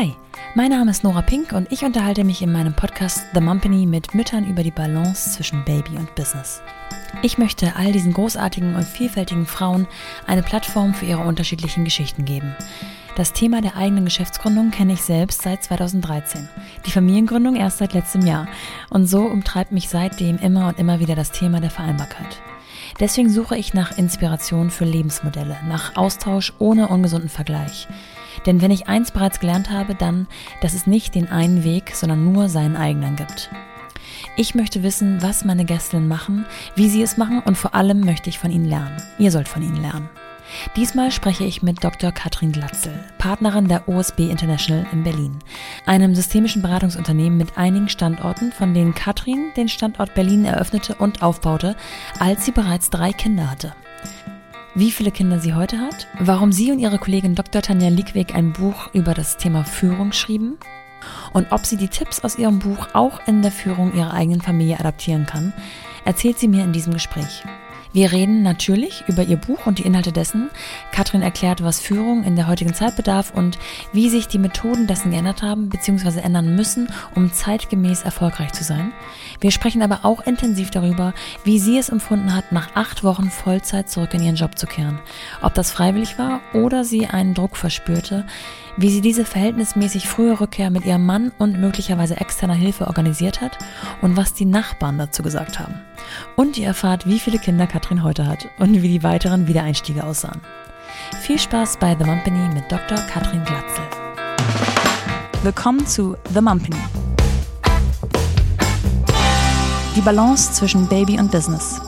Hi, mein Name ist Nora Pink und ich unterhalte mich in meinem Podcast The Mumpany mit Müttern über die Balance zwischen Baby und Business. Ich möchte all diesen großartigen und vielfältigen Frauen eine Plattform für ihre unterschiedlichen Geschichten geben. Das Thema der eigenen Geschäftsgründung kenne ich selbst seit 2013. Die Familiengründung erst seit letztem Jahr. Und so umtreibt mich seitdem immer und immer wieder das Thema der Vereinbarkeit. Deswegen suche ich nach Inspiration für Lebensmodelle, nach Austausch ohne ungesunden Vergleich. Denn wenn ich eins bereits gelernt habe, dann, dass es nicht den einen Weg, sondern nur seinen eigenen gibt. Ich möchte wissen, was meine Gästinnen machen, wie sie es machen und vor allem möchte ich von ihnen lernen. Ihr sollt von ihnen lernen. Diesmal spreche ich mit Dr. Katrin Glatzel, Partnerin der OSB International in Berlin, einem systemischen Beratungsunternehmen mit einigen Standorten, von denen Katrin den Standort Berlin eröffnete und aufbaute, als sie bereits drei Kinder hatte wie viele Kinder sie heute hat, warum sie und ihre Kollegin Dr. Tanja Liegweg ein Buch über das Thema Führung schrieben und ob sie die Tipps aus ihrem Buch auch in der Führung ihrer eigenen Familie adaptieren kann, erzählt sie mir in diesem Gespräch. Wir reden natürlich über ihr Buch und die Inhalte dessen. Katrin erklärt, was Führung in der heutigen Zeit bedarf und wie sich die Methoden dessen geändert haben bzw. ändern müssen, um zeitgemäß erfolgreich zu sein. Wir sprechen aber auch intensiv darüber, wie sie es empfunden hat, nach acht Wochen Vollzeit zurück in ihren Job zu kehren. Ob das freiwillig war oder sie einen Druck verspürte, wie sie diese verhältnismäßig frühe Rückkehr mit ihrem Mann und möglicherweise externer Hilfe organisiert hat und was die Nachbarn dazu gesagt haben. Und ihr erfahrt, wie viele Kinder Katrin heute hat und wie die weiteren Wiedereinstiege aussahen. Viel Spaß bei The Mumpany mit Dr. Katrin Glatzel. Willkommen zu The Mumpany. Die Balance zwischen Baby und Business.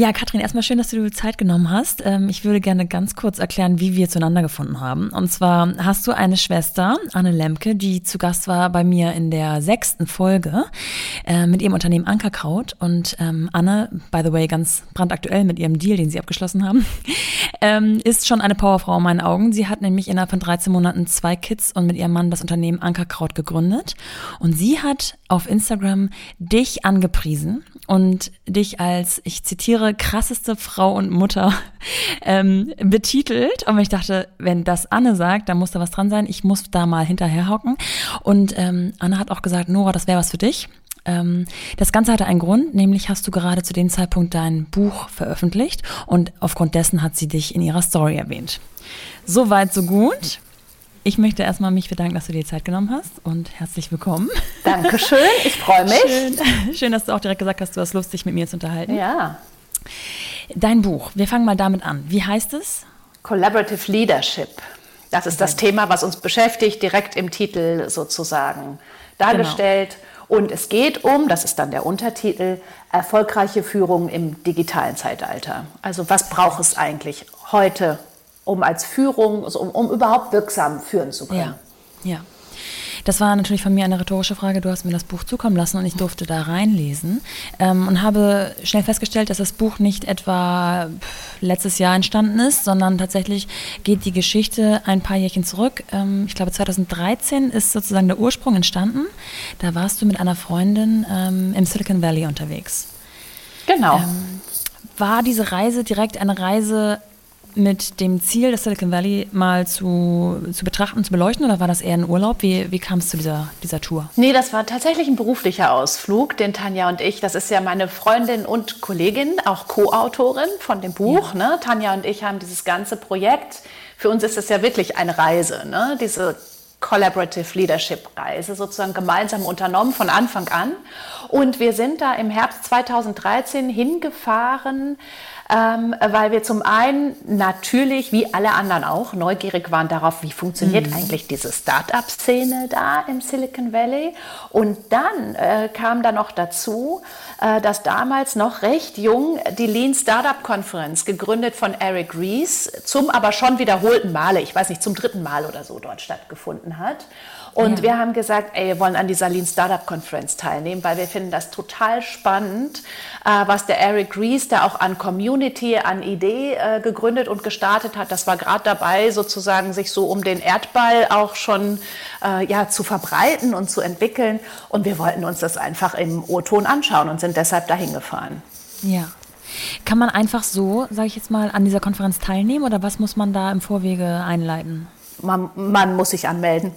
Ja, Katrin, erstmal schön, dass du dir Zeit genommen hast. Ähm, ich würde gerne ganz kurz erklären, wie wir zueinander gefunden haben. Und zwar hast du eine Schwester, Anne Lemke, die zu Gast war bei mir in der sechsten Folge äh, mit ihrem Unternehmen Ankerkraut. Und ähm, Anne, by the way, ganz brandaktuell mit ihrem Deal, den sie abgeschlossen haben, ähm, ist schon eine Powerfrau in meinen Augen. Sie hat nämlich innerhalb von 13 Monaten zwei Kids und mit ihrem Mann das Unternehmen Ankerkraut gegründet. Und sie hat auf Instagram dich angepriesen und dich als, ich zitiere, krasseste Frau und Mutter ähm, betitelt. Und ich dachte, wenn das Anne sagt, dann muss da was dran sein. Ich muss da mal hinterher hocken. Und ähm, Anne hat auch gesagt, Nora, das wäre was für dich. Ähm, das Ganze hatte einen Grund, nämlich hast du gerade zu dem Zeitpunkt dein Buch veröffentlicht und aufgrund dessen hat sie dich in ihrer Story erwähnt. Soweit, so gut. Ich möchte erstmal mich bedanken, dass du dir Zeit genommen hast und herzlich willkommen. Dankeschön, ich freue mich. Schön, schön, dass du auch direkt gesagt hast, du hast Lust, dich mit mir zu unterhalten. Ja. Dein Buch, wir fangen mal damit an. Wie heißt es? Collaborative Leadership. Das ist das Thema, was uns beschäftigt, direkt im Titel sozusagen dargestellt. Genau. Und es geht um, das ist dann der Untertitel, erfolgreiche Führung im digitalen Zeitalter. Also was braucht es eigentlich heute, um als Führung, also um, um überhaupt wirksam führen zu können? Ja. ja. Das war natürlich von mir eine rhetorische Frage. Du hast mir das Buch zukommen lassen und ich durfte da reinlesen ähm, und habe schnell festgestellt, dass das Buch nicht etwa letztes Jahr entstanden ist, sondern tatsächlich geht die Geschichte ein paar Jährchen zurück. Ähm, ich glaube, 2013 ist sozusagen der Ursprung entstanden. Da warst du mit einer Freundin ähm, im Silicon Valley unterwegs. Genau. Ähm, war diese Reise direkt eine Reise mit dem Ziel, das Silicon Valley mal zu, zu betrachten, zu beleuchten oder war das eher ein Urlaub? Wie, wie kam es zu dieser, dieser Tour? Nee, das war tatsächlich ein beruflicher Ausflug, den Tanja und ich, das ist ja meine Freundin und Kollegin, auch Co-Autorin von dem Buch. Ja. Ne? Tanja und ich haben dieses ganze Projekt, für uns ist es ja wirklich eine Reise, ne? diese Collaborative Leadership Reise sozusagen gemeinsam unternommen von Anfang an. Und wir sind da im Herbst 2013 hingefahren ähm, weil wir zum einen natürlich, wie alle anderen auch, neugierig waren darauf, wie funktioniert mhm. eigentlich diese Start-up-Szene da im Silicon Valley. Und dann äh, kam da noch dazu, äh, dass damals noch recht jung die Lean Startup Conference, gegründet von Eric Ries, zum aber schon wiederholten Male, ich weiß nicht, zum dritten Mal oder so dort stattgefunden hat. Und ja. wir haben gesagt, ey, wir wollen an dieser Lean Startup Conference teilnehmen, weil wir finden das total spannend, äh, was der Eric Ries da auch an Community, an Idee äh, gegründet und gestartet hat. Das war gerade dabei, sozusagen sich so um den Erdball auch schon äh, ja, zu verbreiten und zu entwickeln. Und wir wollten uns das einfach im O-Ton anschauen und sind deshalb dahin gefahren. Ja. Kann man einfach so, sage ich jetzt mal, an dieser Konferenz teilnehmen oder was muss man da im Vorwege einleiten? Man, man muss sich anmelden.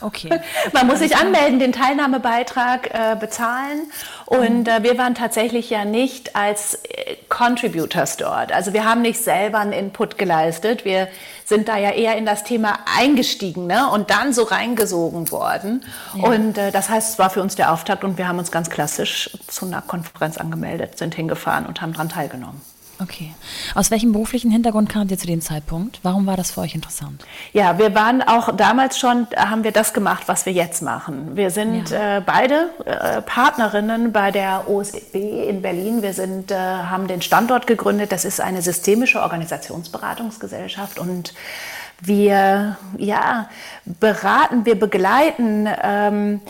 Okay. Man muss sich anmelden, den Teilnahmebeitrag äh, bezahlen. Und äh, wir waren tatsächlich ja nicht als äh, Contributors dort. Also wir haben nicht selber einen Input geleistet. Wir sind da ja eher in das Thema eingestiegen ne? und dann so reingesogen worden. Ja. Und äh, das heißt, es war für uns der Auftakt und wir haben uns ganz klassisch zu einer Konferenz angemeldet, sind hingefahren und haben daran teilgenommen. Okay. Aus welchem beruflichen Hintergrund kamt ihr zu dem Zeitpunkt? Warum war das für euch interessant? Ja, wir waren auch damals schon, haben wir das gemacht, was wir jetzt machen. Wir sind ja. äh, beide äh, Partnerinnen bei der OSB in Berlin. Wir sind, äh, haben den Standort gegründet. Das ist eine systemische Organisationsberatungsgesellschaft und wir ja, beraten, wir begleiten ähm,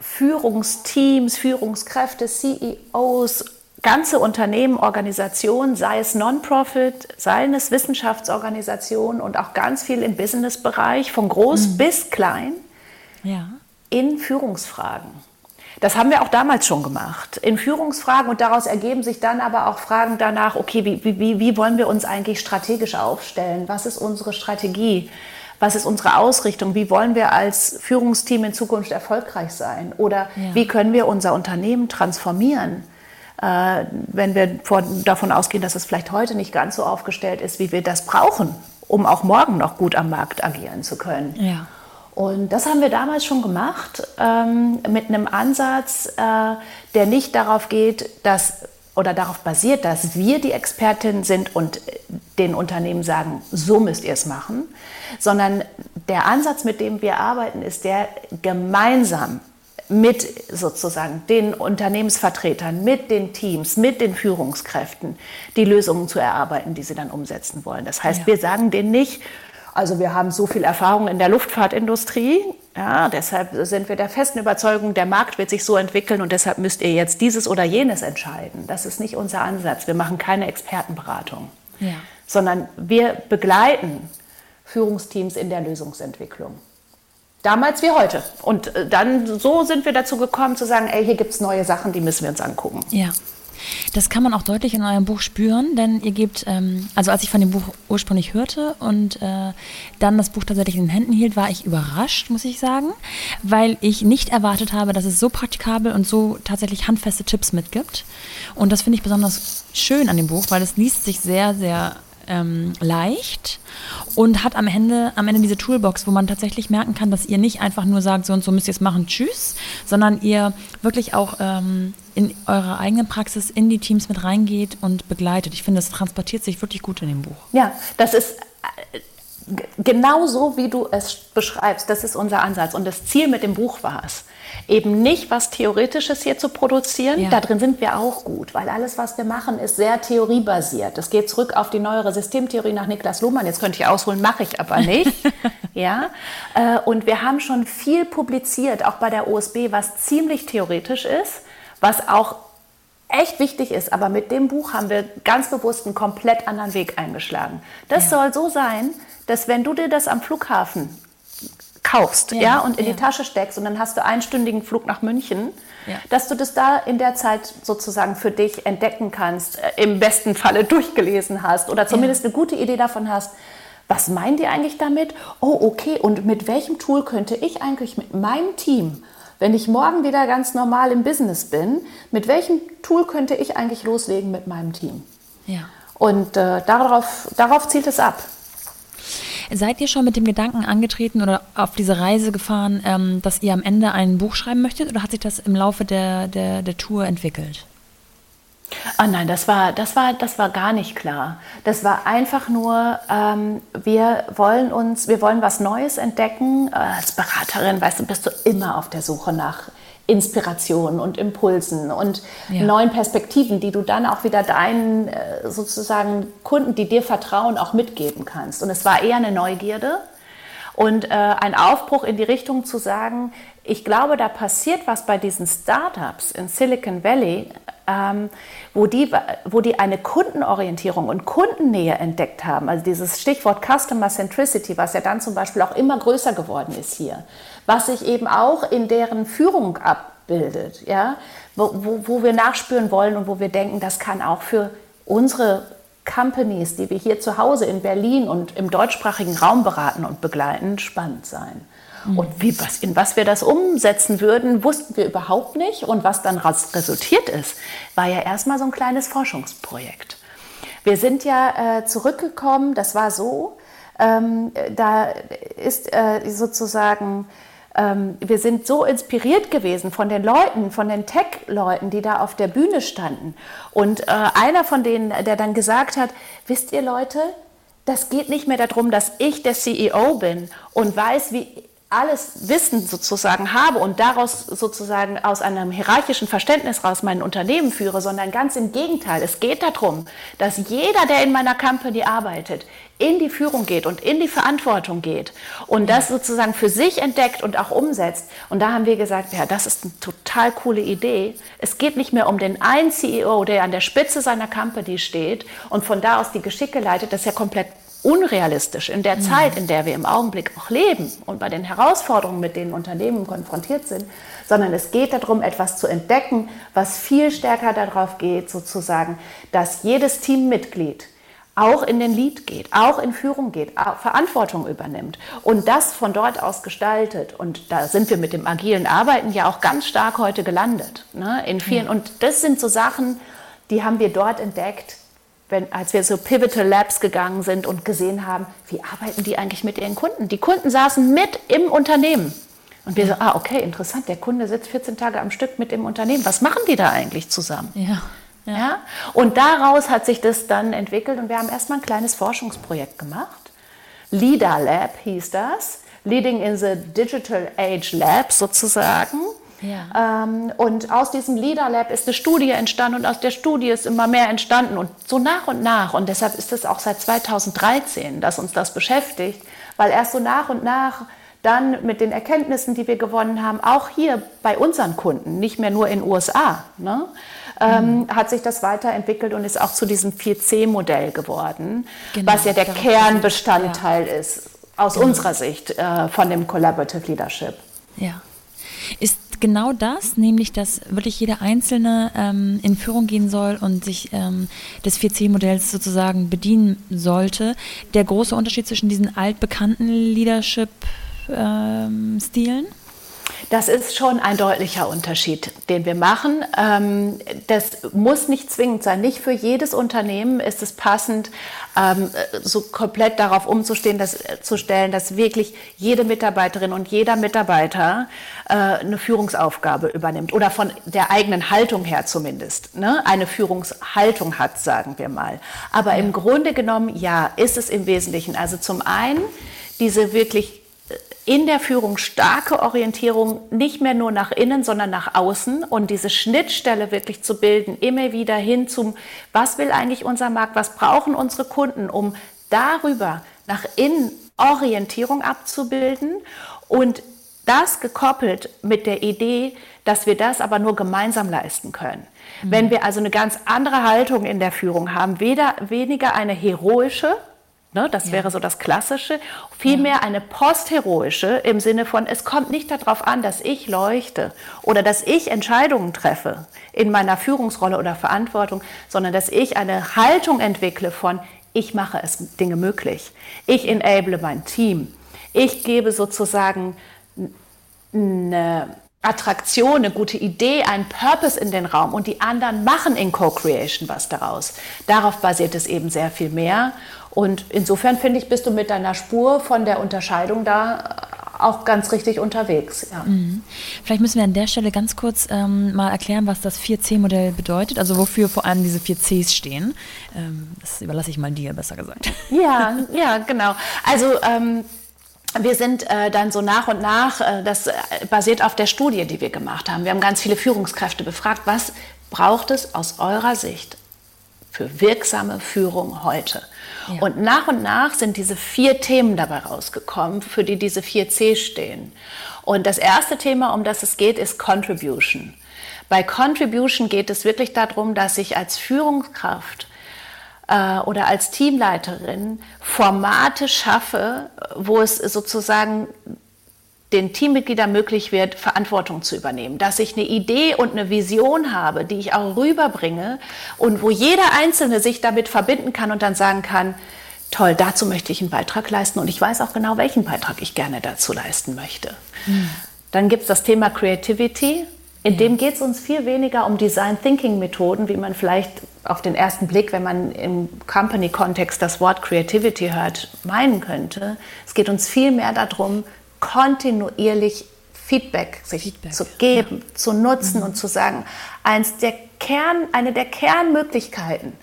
Führungsteams, Führungskräfte, CEOs, ganze Unternehmen, Organisationen, sei es Non-Profit, sei es Wissenschaftsorganisationen und auch ganz viel im Business-Bereich, von groß mhm. bis klein, ja. in Führungsfragen. Das haben wir auch damals schon gemacht, in Führungsfragen und daraus ergeben sich dann aber auch Fragen danach, okay, wie, wie, wie wollen wir uns eigentlich strategisch aufstellen? Was ist unsere Strategie? Was ist unsere Ausrichtung? Wie wollen wir als Führungsteam in Zukunft erfolgreich sein? Oder ja. wie können wir unser Unternehmen transformieren? Äh, wenn wir vor, davon ausgehen, dass es vielleicht heute nicht ganz so aufgestellt ist, wie wir das brauchen, um auch morgen noch gut am Markt agieren zu können. Ja. Und das haben wir damals schon gemacht ähm, mit einem Ansatz, äh, der nicht darauf geht, dass oder darauf basiert, dass wir die Expertin sind und den Unternehmen sagen, so müsst ihr es machen, sondern der Ansatz, mit dem wir arbeiten, ist der gemeinsam mit sozusagen den Unternehmensvertretern, mit den Teams, mit den Führungskräften die Lösungen zu erarbeiten, die sie dann umsetzen wollen. Das heißt, ja. wir sagen denen nicht, also wir haben so viel Erfahrung in der Luftfahrtindustrie, ja, deshalb sind wir der festen Überzeugung, der Markt wird sich so entwickeln und deshalb müsst ihr jetzt dieses oder jenes entscheiden. Das ist nicht unser Ansatz. Wir machen keine Expertenberatung, ja. sondern wir begleiten Führungsteams in der Lösungsentwicklung. Damals wie heute. Und äh, dann so sind wir dazu gekommen zu sagen, ey, hier gibt es neue Sachen, die müssen wir uns angucken. Ja. Das kann man auch deutlich in eurem Buch spüren, denn ihr gebt, ähm, also als ich von dem Buch ursprünglich hörte und äh, dann das Buch tatsächlich in den Händen hielt, war ich überrascht, muss ich sagen, weil ich nicht erwartet habe, dass es so praktikabel und so tatsächlich handfeste Tipps mitgibt. Und das finde ich besonders schön an dem Buch, weil es liest sich sehr, sehr ähm, leicht und hat am Ende, am Ende diese Toolbox, wo man tatsächlich merken kann, dass ihr nicht einfach nur sagt, so und so müsst ihr es machen, tschüss, sondern ihr wirklich auch ähm, in eurer eigenen Praxis in die Teams mit reingeht und begleitet. Ich finde, das transportiert sich wirklich gut in dem Buch. Ja, das ist äh, genau so, wie du es beschreibst. Das ist unser Ansatz. Und das Ziel mit dem Buch war es, eben nicht was Theoretisches hier zu produzieren. Ja. Da drin sind wir auch gut, weil alles, was wir machen, ist sehr theoriebasiert. Das geht zurück auf die neuere Systemtheorie nach Niklas Luhmann. Jetzt könnte ich ausholen, mache ich aber nicht. ja? Äh, und wir haben schon viel publiziert, auch bei der OSB, was ziemlich theoretisch ist, was auch echt wichtig ist. Aber mit dem Buch haben wir ganz bewusst einen komplett anderen Weg eingeschlagen. Das ja. soll so sein, dass wenn du dir das am Flughafen kaufst ja, ja und in ja. die Tasche steckst und dann hast du einen stündigen Flug nach München, ja. dass du das da in der Zeit sozusagen für dich entdecken kannst, äh, im besten Falle durchgelesen hast oder zumindest eine gute Idee davon hast, was meinen die eigentlich damit? Oh, okay, und mit welchem Tool könnte ich eigentlich mit meinem Team, wenn ich morgen wieder ganz normal im Business bin, mit welchem Tool könnte ich eigentlich loslegen mit meinem Team? Ja. Und äh, darauf, darauf zielt es ab. Seid ihr schon mit dem Gedanken angetreten oder auf diese Reise gefahren, ähm, dass ihr am Ende ein Buch schreiben möchtet oder hat sich das im Laufe der, der, der Tour entwickelt? Ah nein, das war, das, war, das war gar nicht klar. Das war einfach nur, ähm, wir wollen uns, wir wollen was Neues entdecken. Äh, als Beraterin, weißt du, bist du immer auf der Suche nach Inspirationen und Impulsen und ja. neuen Perspektiven, die du dann auch wieder deinen äh, sozusagen Kunden, die dir vertrauen, auch mitgeben kannst. Und es war eher eine Neugierde und äh, ein Aufbruch in die Richtung zu sagen, ich glaube, da passiert was bei diesen Startups in Silicon Valley, ähm, wo, die, wo die eine Kundenorientierung und Kundennähe entdeckt haben. Also dieses Stichwort Customer Centricity, was ja dann zum Beispiel auch immer größer geworden ist hier was sich eben auch in deren Führung ab, abbildet, ja, wo, wo, wo wir nachspüren wollen und wo wir denken, das kann auch für unsere Companies, die wir hier zu Hause in Berlin und im deutschsprachigen Raum beraten und begleiten, spannend sein. Und wie, was, in was wir das umsetzen würden, wussten wir überhaupt nicht. Und was dann resultiert ist, war ja erstmal so ein kleines Forschungsprojekt. Wir sind ja äh, zurückgekommen, das war so, ähm, da ist äh, sozusagen ähm, wir sind so inspiriert gewesen von den Leuten, von den Tech-Leuten, die da auf der Bühne standen. Und äh, einer von denen, der dann gesagt hat, wisst ihr Leute, das geht nicht mehr darum, dass ich der CEO bin und weiß, wie alles Wissen sozusagen habe und daraus sozusagen aus einem hierarchischen Verständnis raus mein Unternehmen führe, sondern ganz im Gegenteil. Es geht darum, dass jeder, der in meiner Company arbeitet, in die Führung geht und in die Verantwortung geht und das sozusagen für sich entdeckt und auch umsetzt. Und da haben wir gesagt, ja, das ist eine total coole Idee. Es geht nicht mehr um den einen CEO, der an der Spitze seiner Company steht und von da aus die Geschicke leitet. Das ist ja komplett unrealistisch in der mhm. Zeit, in der wir im Augenblick auch leben und bei den Herausforderungen, mit denen Unternehmen konfrontiert sind, sondern es geht darum, etwas zu entdecken, was viel stärker darauf geht, sozusagen, dass jedes Teammitglied auch in den Lead geht, auch in Führung geht, Verantwortung übernimmt und das von dort aus gestaltet. Und da sind wir mit dem agilen Arbeiten ja auch ganz stark heute gelandet. Ne? In vielen, ja. Und das sind so Sachen, die haben wir dort entdeckt, wenn, als wir so Pivotal Labs gegangen sind und gesehen haben, wie arbeiten die eigentlich mit ihren Kunden? Die Kunden saßen mit im Unternehmen. Und wir so, ah, okay, interessant, der Kunde sitzt 14 Tage am Stück mit im Unternehmen. Was machen die da eigentlich zusammen? Ja. Ja. ja. Und daraus hat sich das dann entwickelt und wir haben erstmal ein kleines Forschungsprojekt gemacht. LIDA Lab hieß das. Leading in the Digital Age Lab sozusagen. Ja. Ähm, und aus diesem Leader Lab ist eine Studie entstanden und aus der Studie ist immer mehr entstanden und so nach und nach. Und deshalb ist es auch seit 2013, dass uns das beschäftigt, weil erst so nach und nach dann mit den Erkenntnissen, die wir gewonnen haben, auch hier bei unseren Kunden, nicht mehr nur in den USA, ne, ähm, mhm. hat sich das weiterentwickelt und ist auch zu diesem 4C-Modell geworden, genau, was ja der Kernbestandteil ja. ist, aus genau. unserer Sicht, äh, von dem Collaborative Leadership. Ja. Ist genau das, nämlich dass wirklich jeder Einzelne ähm, in Führung gehen soll und sich ähm, des 4C-Modells sozusagen bedienen sollte. Der große Unterschied zwischen diesen altbekannten Leadership-Stilen? Das ist schon ein deutlicher Unterschied, den wir machen. Ähm, das muss nicht zwingend sein. Nicht für jedes Unternehmen ist es passend, ähm, so komplett darauf umzustehen, dass, zu stellen, dass wirklich jede Mitarbeiterin und jeder Mitarbeiter äh, eine Führungsaufgabe übernimmt oder von der eigenen Haltung her zumindest ne? eine Führungshaltung hat, sagen wir mal. Aber im Grunde genommen, ja, ist es im Wesentlichen. Also zum einen diese wirklich in der Führung starke Orientierung nicht mehr nur nach innen, sondern nach außen und diese Schnittstelle wirklich zu bilden, immer wieder hin zum, was will eigentlich unser Markt, was brauchen unsere Kunden, um darüber nach innen Orientierung abzubilden und das gekoppelt mit der Idee, dass wir das aber nur gemeinsam leisten können. Mhm. Wenn wir also eine ganz andere Haltung in der Führung haben, weder, weniger eine heroische, Ne, das ja. wäre so das Klassische. Vielmehr ja. eine postheroische im Sinne von, es kommt nicht darauf an, dass ich leuchte oder dass ich Entscheidungen treffe in meiner Führungsrolle oder Verantwortung, sondern dass ich eine Haltung entwickle von, ich mache es Dinge möglich. Ich enable mein Team. Ich gebe sozusagen eine Attraktion, eine gute Idee, einen Purpose in den Raum und die anderen machen in Co-Creation was daraus. Darauf basiert es eben sehr viel mehr. Und insofern finde ich, bist du mit deiner Spur von der Unterscheidung da auch ganz richtig unterwegs. Ja. Mhm. Vielleicht müssen wir an der Stelle ganz kurz ähm, mal erklären, was das 4C-Modell bedeutet, also wofür vor allem diese 4 Cs stehen. Ähm, das überlasse ich mal dir, besser gesagt. Ja, ja, genau. Also ähm, wir sind äh, dann so nach und nach, äh, das äh, basiert auf der Studie, die wir gemacht haben. Wir haben ganz viele Führungskräfte befragt, was braucht es aus eurer Sicht für wirksame Führung heute? Ja. Und nach und nach sind diese vier Themen dabei rausgekommen, für die diese vier C stehen. Und das erste Thema, um das es geht, ist Contribution. Bei Contribution geht es wirklich darum, dass ich als Führungskraft äh, oder als Teamleiterin Formate schaffe, wo es sozusagen den Teammitgliedern möglich wird, Verantwortung zu übernehmen, dass ich eine Idee und eine Vision habe, die ich auch rüberbringe und wo jeder Einzelne sich damit verbinden kann und dann sagen kann, toll, dazu möchte ich einen Beitrag leisten und ich weiß auch genau, welchen Beitrag ich gerne dazu leisten möchte. Mhm. Dann gibt es das Thema Creativity. In ja. dem geht es uns viel weniger um Design Thinking Methoden, wie man vielleicht auf den ersten Blick, wenn man im Company-Kontext das Wort Creativity hört, meinen könnte. Es geht uns viel mehr darum, kontinuierlich Feedback sich Feedback. zu geben, ja. zu nutzen mhm. und zu sagen, eins der Kern, eine der Kernmöglichkeiten,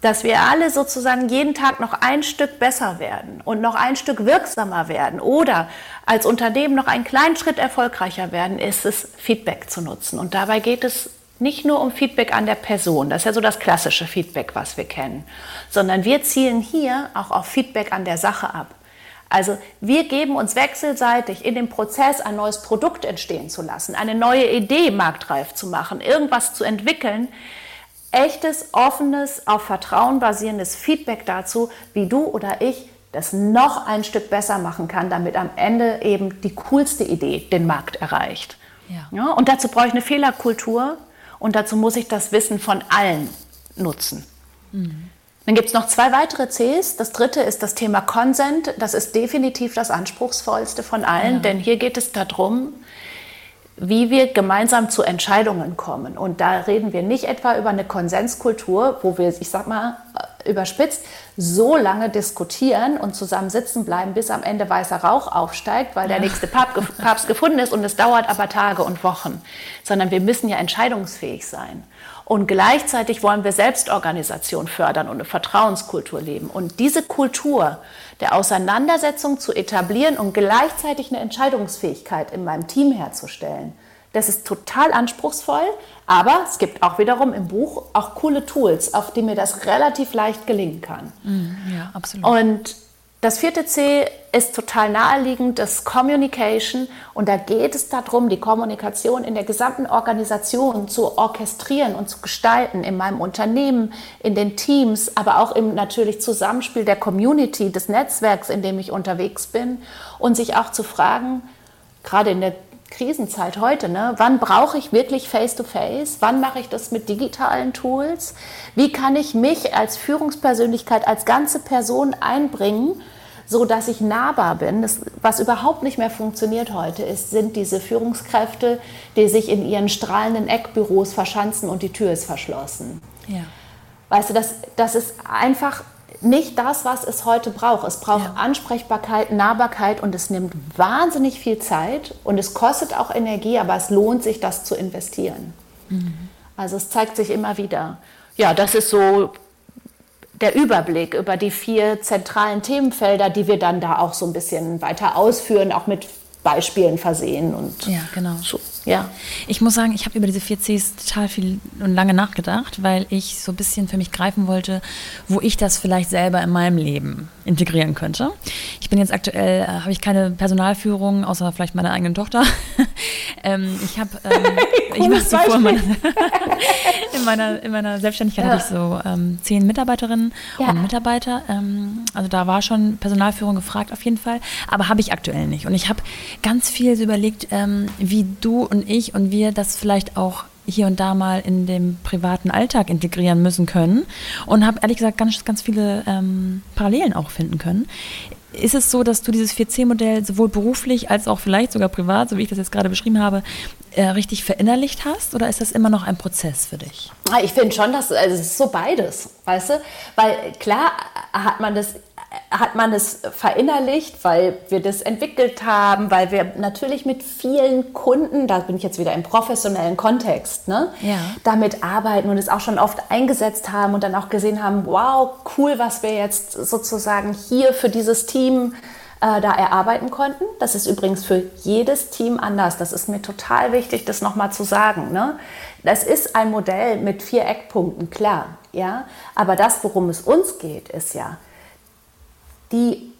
dass wir alle sozusagen jeden Tag noch ein Stück besser werden und noch ein Stück wirksamer werden oder als Unternehmen noch einen kleinen Schritt erfolgreicher werden, ist es, Feedback zu nutzen. Und dabei geht es nicht nur um Feedback an der Person, das ist ja so das klassische Feedback, was wir kennen, sondern wir zielen hier auch auf Feedback an der Sache ab. Also wir geben uns wechselseitig in dem Prozess ein neues Produkt entstehen zu lassen, eine neue Idee marktreif zu machen, irgendwas zu entwickeln, echtes, offenes, auf Vertrauen basierendes Feedback dazu, wie du oder ich das noch ein Stück besser machen kann, damit am Ende eben die coolste Idee den Markt erreicht. Ja. ja und dazu brauche ich eine Fehlerkultur und dazu muss ich das Wissen von allen nutzen. Mhm. Dann gibt es noch zwei weitere Cs. Das dritte ist das Thema Consent. Das ist definitiv das anspruchsvollste von allen, ja. denn hier geht es darum, wie wir gemeinsam zu Entscheidungen kommen. Und da reden wir nicht etwa über eine Konsenskultur, wo wir, ich sag mal, äh, überspitzt, so lange diskutieren und zusammen sitzen bleiben, bis am Ende weißer Rauch aufsteigt, weil der nächste Papst gefunden ist und es dauert aber Tage und Wochen. Sondern wir müssen ja entscheidungsfähig sein. Und gleichzeitig wollen wir Selbstorganisation fördern und eine Vertrauenskultur leben. Und diese Kultur der Auseinandersetzung zu etablieren und gleichzeitig eine Entscheidungsfähigkeit in meinem Team herzustellen, das ist total anspruchsvoll, aber es gibt auch wiederum im Buch auch coole Tools, auf die mir das relativ leicht gelingen kann. Mm, ja, absolut. Und das vierte C ist total naheliegend, das Communication. Und da geht es darum, die Kommunikation in der gesamten Organisation zu orchestrieren und zu gestalten, in meinem Unternehmen, in den Teams, aber auch im natürlich Zusammenspiel der Community, des Netzwerks, in dem ich unterwegs bin. Und sich auch zu fragen, gerade in der Krisenzeit heute, ne? wann brauche ich wirklich Face-to-Face? -face? Wann mache ich das mit digitalen Tools? Wie kann ich mich als Führungspersönlichkeit, als ganze Person einbringen? So dass ich nahbar bin. Das, was überhaupt nicht mehr funktioniert heute ist, sind diese Führungskräfte, die sich in ihren strahlenden Eckbüros verschanzen und die Tür ist verschlossen. Ja. Weißt du, das, das ist einfach nicht das, was es heute braucht. Es braucht ja. Ansprechbarkeit, Nahbarkeit und es nimmt wahnsinnig viel Zeit und es kostet auch Energie, aber es lohnt sich, das zu investieren. Mhm. Also es zeigt sich immer wieder. Ja, das ist so der Überblick über die vier zentralen Themenfelder, die wir dann da auch so ein bisschen weiter ausführen, auch mit Beispielen versehen und ja, genau. So, ja. Ich muss sagen, ich habe über diese vier Cs total viel und lange nachgedacht, weil ich so ein bisschen für mich greifen wollte, wo ich das vielleicht selber in meinem Leben integrieren könnte. Ich bin jetzt aktuell, äh, habe ich keine Personalführung, außer vielleicht meiner eigenen Tochter. ähm, ich habe, ähm, ich mache so vor, meine, in, meiner, in meiner Selbstständigkeit ja. habe ich so ähm, zehn Mitarbeiterinnen ja. und Mitarbeiter. Ähm, also da war schon Personalführung gefragt auf jeden Fall, aber habe ich aktuell nicht. Und ich habe ganz viel so überlegt, ähm, wie du und ich und wir das vielleicht auch hier und da mal in dem privaten Alltag integrieren müssen können und habe ehrlich gesagt ganz, ganz viele ähm, Parallelen auch finden können. Ist es so, dass du dieses 4C-Modell sowohl beruflich als auch vielleicht sogar privat, so wie ich das jetzt gerade beschrieben habe, äh, richtig verinnerlicht hast oder ist das immer noch ein Prozess für dich? Ah, ich finde schon, dass also es ist so beides, weißt du? Weil klar hat man das hat man es verinnerlicht, weil wir das entwickelt haben, weil wir natürlich mit vielen Kunden, da bin ich jetzt wieder im professionellen Kontext, ne, ja. damit arbeiten und es auch schon oft eingesetzt haben und dann auch gesehen haben, wow, cool, was wir jetzt sozusagen hier für dieses Team äh, da erarbeiten konnten. Das ist übrigens für jedes Team anders. Das ist mir total wichtig, das nochmal zu sagen. Ne? Das ist ein Modell mit vier Eckpunkten, klar, ja. Aber das, worum es uns geht, ist ja, die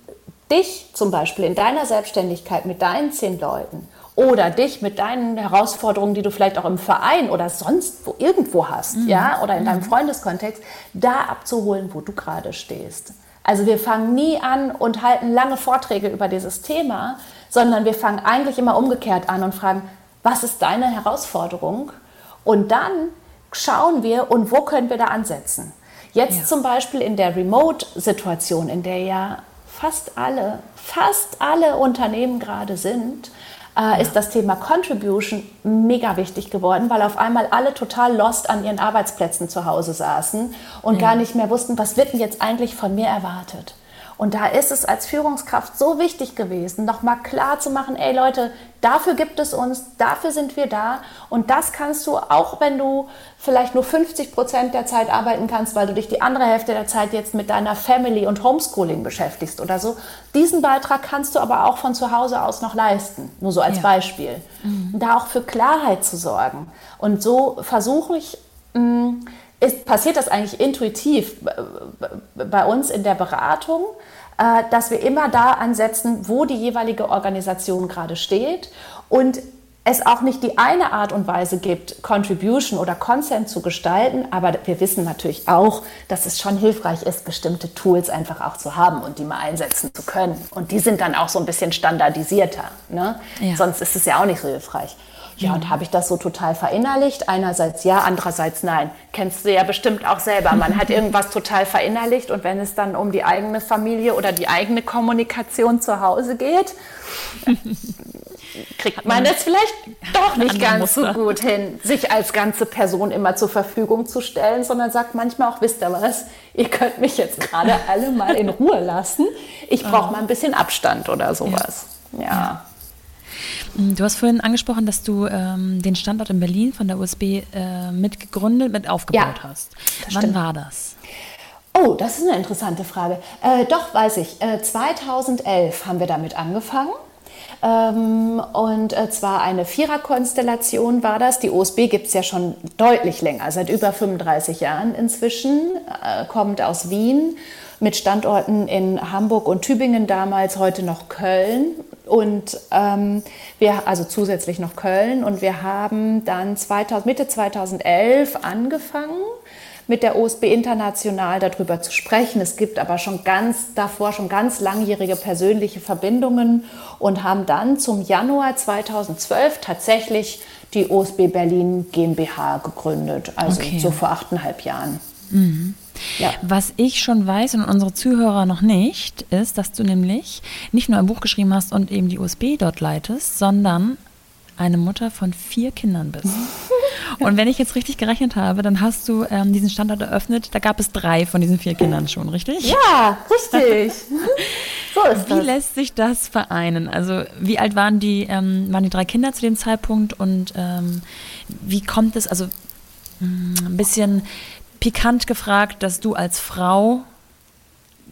dich zum Beispiel in deiner Selbstständigkeit mit deinen zehn Leuten oder dich mit deinen Herausforderungen, die du vielleicht auch im Verein oder sonst wo irgendwo hast, mhm. ja, oder in deinem mhm. Freundeskontext, da abzuholen, wo du gerade stehst. Also wir fangen nie an und halten lange Vorträge über dieses Thema, sondern wir fangen eigentlich immer umgekehrt an und fragen, was ist deine Herausforderung? Und dann schauen wir, und wo können wir da ansetzen? Jetzt ja. zum Beispiel in der Remote-Situation, in der ja fast alle, fast alle Unternehmen gerade sind, äh, ist das Thema Contribution mega wichtig geworden, weil auf einmal alle total lost an ihren Arbeitsplätzen zu Hause saßen und ja. gar nicht mehr wussten, was wird denn jetzt eigentlich von mir erwartet. Und da ist es als Führungskraft so wichtig gewesen, nochmal klar zu machen, ey Leute, dafür gibt es uns, dafür sind wir da. Und das kannst du, auch wenn du vielleicht nur 50 Prozent der Zeit arbeiten kannst, weil du dich die andere Hälfte der Zeit jetzt mit deiner Family und Homeschooling beschäftigst oder so. Diesen Beitrag kannst du aber auch von zu Hause aus noch leisten. Nur so als ja. Beispiel. Mhm. Da auch für Klarheit zu sorgen. Und so versuche ich, mh, mm, ist, passiert das eigentlich intuitiv bei uns in der Beratung, äh, dass wir immer da ansetzen, wo die jeweilige Organisation gerade steht und es auch nicht die eine Art und Weise gibt, Contribution oder Consent zu gestalten, aber wir wissen natürlich auch, dass es schon hilfreich ist, bestimmte Tools einfach auch zu haben und die mal einsetzen zu können. Und die sind dann auch so ein bisschen standardisierter. Ne? Ja. Sonst ist es ja auch nicht so hilfreich. Ja, und habe ich das so total verinnerlicht? Einerseits ja, andererseits nein. Kennst du ja bestimmt auch selber. Man hat irgendwas total verinnerlicht und wenn es dann um die eigene Familie oder die eigene Kommunikation zu Hause geht, kriegt man es vielleicht doch nicht ganz Muster. so gut hin, sich als ganze Person immer zur Verfügung zu stellen, sondern sagt manchmal auch, wisst ihr was, ihr könnt mich jetzt gerade alle mal in Ruhe lassen. Ich brauche oh. mal ein bisschen Abstand oder sowas. ja. ja. Du hast vorhin angesprochen, dass du ähm, den Standort in Berlin von der USB äh, mitgegründet, mit aufgebaut ja, hast. Wann stimmt. war das? Oh, das ist eine interessante Frage. Äh, doch, weiß ich. Äh, 2011 haben wir damit angefangen. Ähm, und äh, zwar eine Viererkonstellation war das. Die OSB gibt es ja schon deutlich länger, seit über 35 Jahren inzwischen, äh, kommt aus Wien mit Standorten in Hamburg und Tübingen damals, heute noch Köln und ähm, wir, also zusätzlich noch Köln. Und wir haben dann 2000, Mitte 2011 angefangen, mit der OSB International darüber zu sprechen. Es gibt aber schon ganz davor schon ganz langjährige persönliche Verbindungen und haben dann zum Januar 2012 tatsächlich die OSB Berlin GmbH gegründet, also okay. so vor achteinhalb Jahren. Mhm. Ja. Was ich schon weiß und unsere Zuhörer noch nicht, ist, dass du nämlich nicht nur ein Buch geschrieben hast und eben die USB dort leitest, sondern eine Mutter von vier Kindern bist. Und wenn ich jetzt richtig gerechnet habe, dann hast du ähm, diesen Standort eröffnet. Da gab es drei von diesen vier Kindern schon, richtig? Ja, richtig. so ist wie das. lässt sich das vereinen? Also wie alt waren die, ähm, waren die drei Kinder zu dem Zeitpunkt und ähm, wie kommt es, also mh, mm, ein bisschen pikant gefragt, dass du als Frau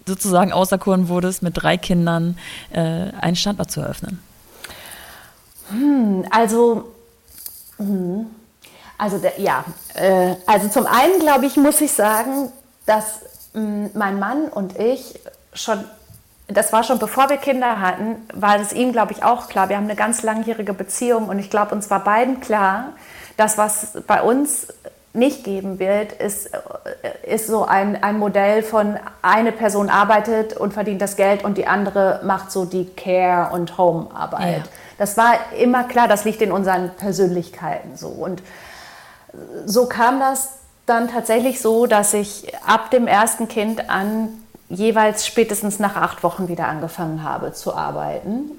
sozusagen auserkoren wurdest, mit drei Kindern äh, einen Standort zu eröffnen? Hm, also, hm, also der, ja, äh, also zum einen glaube ich, muss ich sagen, dass mh, hm, mein Mann und ich schon, das war schon bevor wir Kinder hatten, war es ihm, glaube ich, auch klar. Wir haben eine ganz langjährige Beziehung und ich glaube, uns war beiden klar, dass was bei uns nicht geben wird, ist, ist so ein, ein Modell von eine Person arbeitet und verdient das Geld und die andere macht so die Care- und Home-Arbeit. Ja. Das war immer klar, das liegt in unseren Persönlichkeiten so. Und so kam das dann tatsächlich so, dass ich ab dem ersten Kind an jeweils spätestens nach acht Wochen wieder angefangen habe zu arbeiten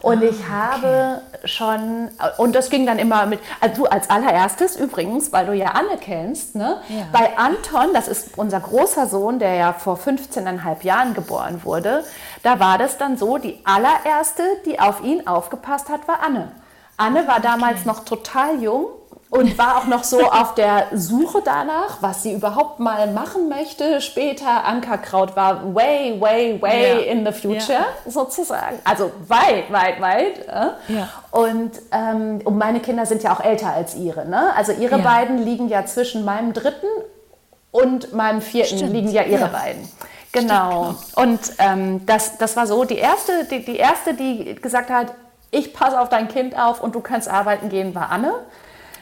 und ich ah, habe schon, und das ging dann immer mit, also du als allererstes übrigens, weil du ja Anne kennst, ne? Ja. bei Anton, das ist unser großer Sohn, der ja vor 15,5 Jahren geboren wurde, da war das dann so, die allererste, die auf ihn aufgepasst hat, war Anne. Anne war damals okay. noch total jung und war auch noch so auf der Suche danach, was sie überhaupt mal machen möchte. Später Ankerkraut war way, way, way ja. in the future ja. sozusagen. Also weit, weit, weit. Ja. Und, ähm, und meine Kinder sind ja auch älter als ihre. Ne? Also ihre beiden liegen ja zwischen meinem dritten und meinem vierten Stimmt. liegen ja ihre beiden. Genau. Und ähm, das, das war so, die erste, die, die erste, die gesagt hat, ich passe auf dein Kind auf und du kannst arbeiten gehen, war Anne.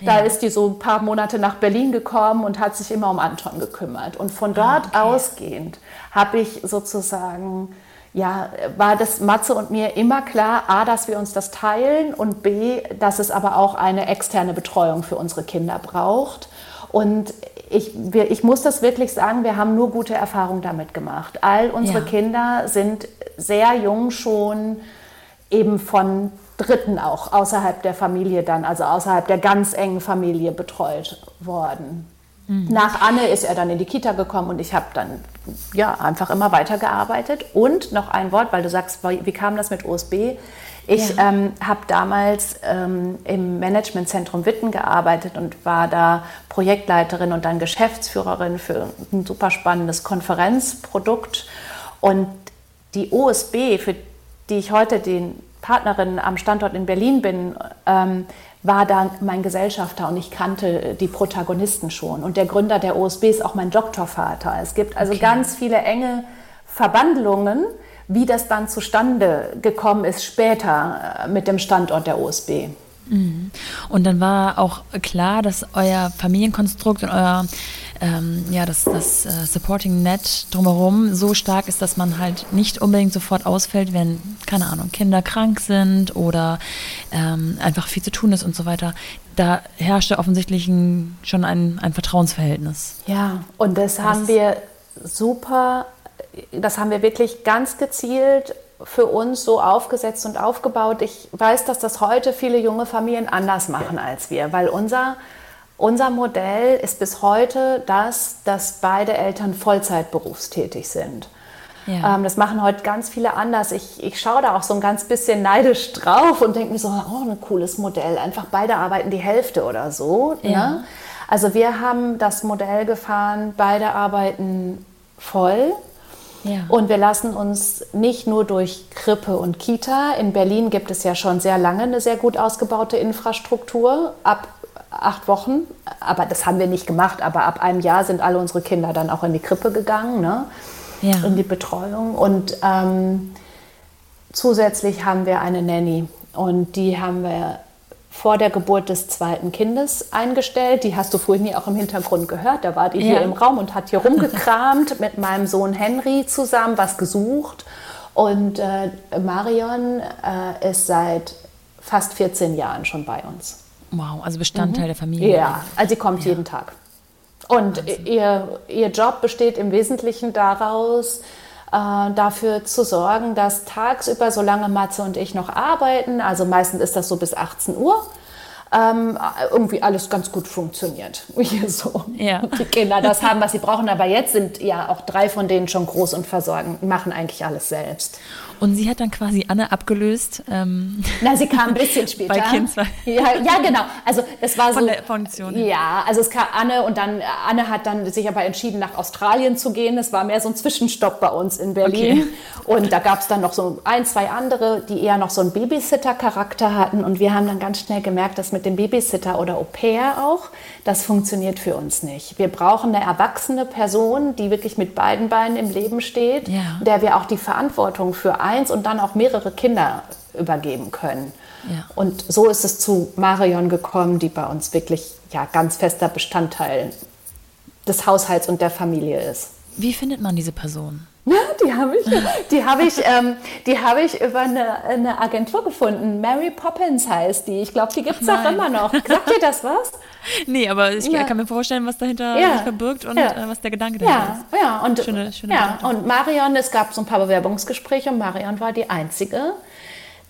Da ist die so ein paar Monate nach Berlin gekommen und hat sich immer um Anton gekümmert. Und von dort ah, okay. ausgehend habe ich sozusagen ja, war das Matze und mir immer klar, a, dass wir uns das teilen und b, dass es aber auch eine externe Betreuung für unsere Kinder braucht. Und ich, wir, ich muss das wirklich sagen, wir haben nur gute Erfahrungen damit gemacht. All unsere ja. Kinder sind sehr jung schon eben von Dritten auch außerhalb der Familie dann, also außerhalb der ganz engen Familie betreut worden. Mhm. Nach Anne ist er dann in die Kita gekommen und ich habe dann ja einfach immer weitergearbeitet. Und noch ein Wort, weil du sagst, wie kam das mit OSB? Ich ja. ähm, habe damals ähm, im Managementzentrum Witten gearbeitet und war da Projektleiterin und dann Geschäftsführerin für ein super spannendes Konferenzprodukt. Und die OSB, für die ich heute den Partnerin am Standort in Berlin bin, ähm, war da mein Gesellschafter und ich kannte die Protagonisten schon. Und der Gründer der OSB ist auch mein Doktorvater. Es gibt also okay. ganz viele enge Verbandlungen, wie das dann zustande gekommen ist später äh, mit dem Standort der OSB. Mhm. Und dann war auch klar, dass euer Familienkonstrukt und euer ähm, ja, das, das äh, Supporting Net drumherum so stark ist, dass man halt nicht unbedingt sofort ausfällt, wenn, keine Ahnung, Kinder krank sind oder ähm, einfach viel zu tun ist und so weiter. Da herrschte offensichtlich ein, schon ein, ein Vertrauensverhältnis. Ja, und das, das haben wir super, das haben wir wirklich ganz gezielt für uns so aufgesetzt und aufgebaut. Ich weiß, dass das heute viele junge Familien anders machen als wir, weil unser, unser Modell ist bis heute das, dass beide Eltern Vollzeit berufstätig sind. Ja. Ähm, das machen heute ganz viele anders. Ich, ich schaue da auch so ein ganz bisschen neidisch drauf und denke mir so, oh, ein cooles Modell. Einfach beide arbeiten die Hälfte oder so. Ne? Ja. Ne? Also wir haben das Modell gefahren, beide arbeiten voll ja. Und wir lassen uns nicht nur durch Krippe und Kita, in Berlin gibt es ja schon sehr lange eine sehr gut ausgebaute Infrastruktur, ab acht Wochen, aber das haben wir nicht gemacht, aber ab einem Jahr sind alle unsere Kinder dann auch in die Krippe gegangen, ne? ja. in die Betreuung. Und ähm, zusätzlich haben wir eine Nanny und die haben wir vor der Geburt des zweiten Kindes eingestellt. Die hast du vorhin ja auch im Hintergrund gehört. Da war die ja. hier im Raum und hat hier rumgekramt mit meinem Sohn Henry zusammen, was gesucht. Und äh, Marion äh, ist seit fast 14 Jahren schon bei uns. Wow, also Bestandteil mhm. der Familie. Ja, also sie kommt ja. jeden Tag. Und ihr, ihr Job besteht im Wesentlichen daraus, äh, dafür zu sorgen, dass tagsüber, solange Matze und ich noch arbeiten, also meistens ist das so bis 18 Uhr, ähm, irgendwie alles ganz gut funktioniert. Hier so. Ja. Die Kinder das haben, was sie brauchen. Aber jetzt sind ja auch drei von denen schon groß und versorgen, machen eigentlich alles selbst. Und sie hat dann quasi Anne abgelöst. Ähm, Na, sie kam ein bisschen später. Bei Kind 2. Ja, ja, genau. Also es war Von so. Von der Funktion. Ja, also es kam Anne und dann Anne hat dann sich aber entschieden, nach Australien zu gehen. Es war mehr so ein Zwischenstopp bei uns in Berlin. Okay. Und da gab es dann noch so ein, zwei andere, die eher noch so einen Babysitter-Charakter hatten. Und wir haben dann ganz schnell gemerkt, dass mit dem Babysitter oder Au pair auch, das funktioniert für uns nicht. Wir brauchen eine erwachsene Person, die wirklich mit beiden Beinen im Leben steht, ja. der wir auch die Verantwortung für eins und dann auch mehrere Kinder übergeben können. Ja. Und so ist es zu Marion gekommen, die bei uns wirklich ja, ganz fester Bestandteil des Haushalts und der Familie ist. Wie findet man diese Person? Ja, die habe ich, die habe ich, ähm, die habe ich über eine, eine, Agentur gefunden. Mary Poppins heißt die. Ich glaube, die gibt es auch immer noch. Sagt dir das was? Nee, aber ich ja. kann mir vorstellen, was dahinter ja. sich verbirgt und ja. äh, was der Gedanke dahinter ist. Ja, und, schöne, schöne ja. und Marion, es gab so ein paar Bewerbungsgespräche und Marion war die einzige,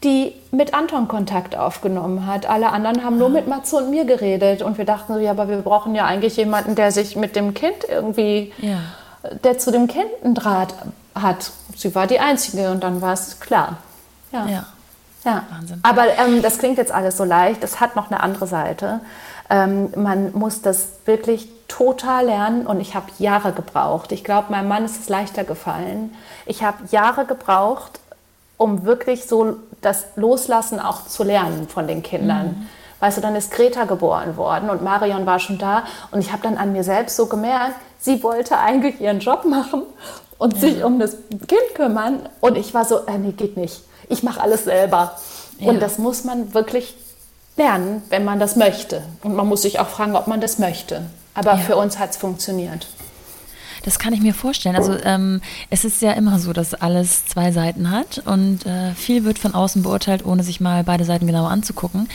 die mit Anton Kontakt aufgenommen hat. Alle anderen haben nur ah. mit Matze und mir geredet und wir dachten so, ja, aber wir brauchen ja eigentlich jemanden, der sich mit dem Kind irgendwie ja der zu dem Kind einen Draht hat. Sie war die Einzige und dann war es klar. Ja. ja. ja. Wahnsinn. Aber ähm, das klingt jetzt alles so leicht. Es hat noch eine andere Seite. Ähm, man muss das wirklich total lernen und ich habe Jahre gebraucht. Ich glaube, meinem Mann ist es leichter gefallen. Ich habe Jahre gebraucht, um wirklich so das Loslassen auch zu lernen von den Kindern. Mhm. Weißt du, dann ist Greta geboren worden und Marion war schon da und ich habe dann an mir selbst so gemerkt, sie wollte eigentlich ihren Job machen und ja. sich um das Kind kümmern. Und ich war so, äh, nee, geht nicht. Ich mache alles selber. Ja. Und das muss man wirklich lernen, wenn man das möchte. Und man muss sich auch fragen, ob man das möchte. Aber ja. für uns hat es funktioniert. Das kann ich mir vorstellen. Also ähm, es ist ja immer so, dass alles zwei Seiten hat und äh, viel wird von außen beurteilt, ohne sich mal beide Seiten genauer anzugucken.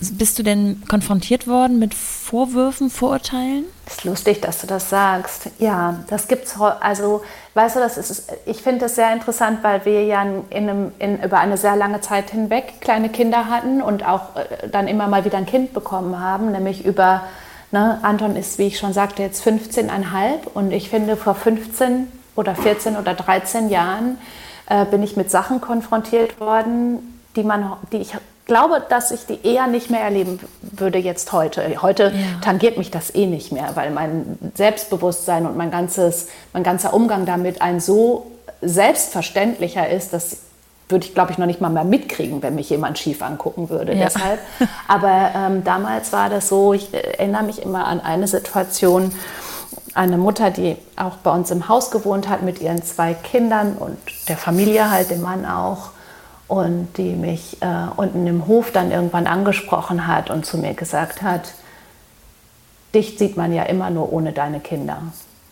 Bist du denn konfrontiert worden mit Vorwürfen, Vorurteilen? Das ist lustig, dass du das sagst. Ja, das gibt's. Also, weißt du, das ist, ich finde das sehr interessant, weil wir ja in einem, in, über eine sehr lange Zeit hinweg kleine Kinder hatten und auch äh, dann immer mal wieder ein Kind bekommen haben, nämlich über Ne, Anton ist, wie ich schon sagte, jetzt 15,5 und ich finde, vor 15 oder 14 oder 13 Jahren äh, bin ich mit Sachen konfrontiert worden, die, man, die ich glaube, dass ich die eher nicht mehr erleben würde jetzt heute. Heute ja. tangiert mich das eh nicht mehr, weil mein Selbstbewusstsein und mein, ganzes, mein ganzer Umgang damit ein so selbstverständlicher ist, dass würde ich, glaube ich, noch nicht mal mehr mitkriegen, wenn mich jemand schief angucken würde. Ja. Deshalb. Aber ähm, damals war das so, ich erinnere mich immer an eine Situation, eine Mutter, die auch bei uns im Haus gewohnt hat mit ihren zwei Kindern und der Familie halt, dem Mann auch. Und die mich äh, unten im Hof dann irgendwann angesprochen hat und zu mir gesagt hat, dich sieht man ja immer nur ohne deine Kinder.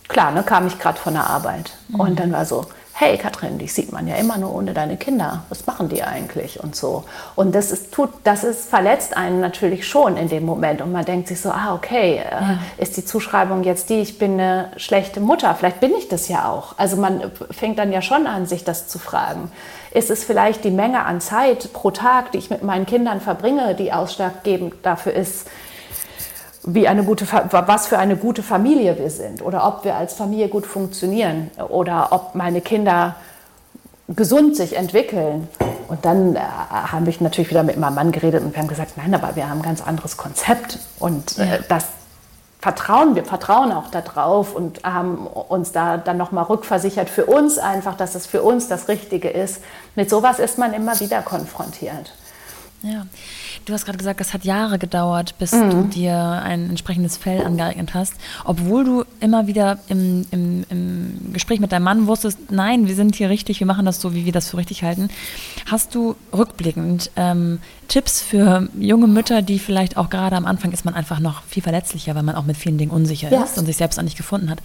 Klar, ne, kam ich gerade von der Arbeit. Mhm. Und dann war so, hey Katrin, dich sieht man ja immer nur ohne deine Kinder. Was machen die eigentlich und so. Und das ist, tut, das ist, verletzt einen natürlich schon in dem Moment. Und man denkt sich so, ah, okay, äh, ja. ist die Zuschreibung jetzt die, ich bin eine schlechte Mutter? Vielleicht bin ich das ja auch. Also man fängt dann ja schon an, sich das zu fragen. Ist es vielleicht die Menge an Zeit pro Tag, die ich mit meinen Kindern verbringe, die ausschlaggebend dafür ist, wie eine gute, was für eine gute Familie wir sind oder ob wir als Familie gut funktionieren oder ob meine Kinder gesund sich entwickeln. Und dann äh, habe ich natürlich wieder mit meinem Mann geredet und wir haben gesagt, nein, aber wir haben ein ganz anderes Konzept und äh, das vertrauen, wir vertrauen auch darauf und haben uns da dann nochmal rückversichert für uns einfach, dass es für uns das Richtige ist. Mit sowas ist man immer wieder konfrontiert. Ja, du hast gerade gesagt, es hat Jahre gedauert, bis mhm. du dir ein entsprechendes Fell angeeignet hast, obwohl du immer wieder im, im, im, Gespräch mit deinem Mann wusstest, nein, wir sind hier richtig, wir machen das so, wie wir das für richtig halten. Hast du rückblickend ähm, Tipps für junge Mütter, die vielleicht auch gerade am Anfang ist man einfach noch viel verletzlicher, weil man auch mit vielen Dingen unsicher ja. ist und sich selbst auch nicht gefunden hat,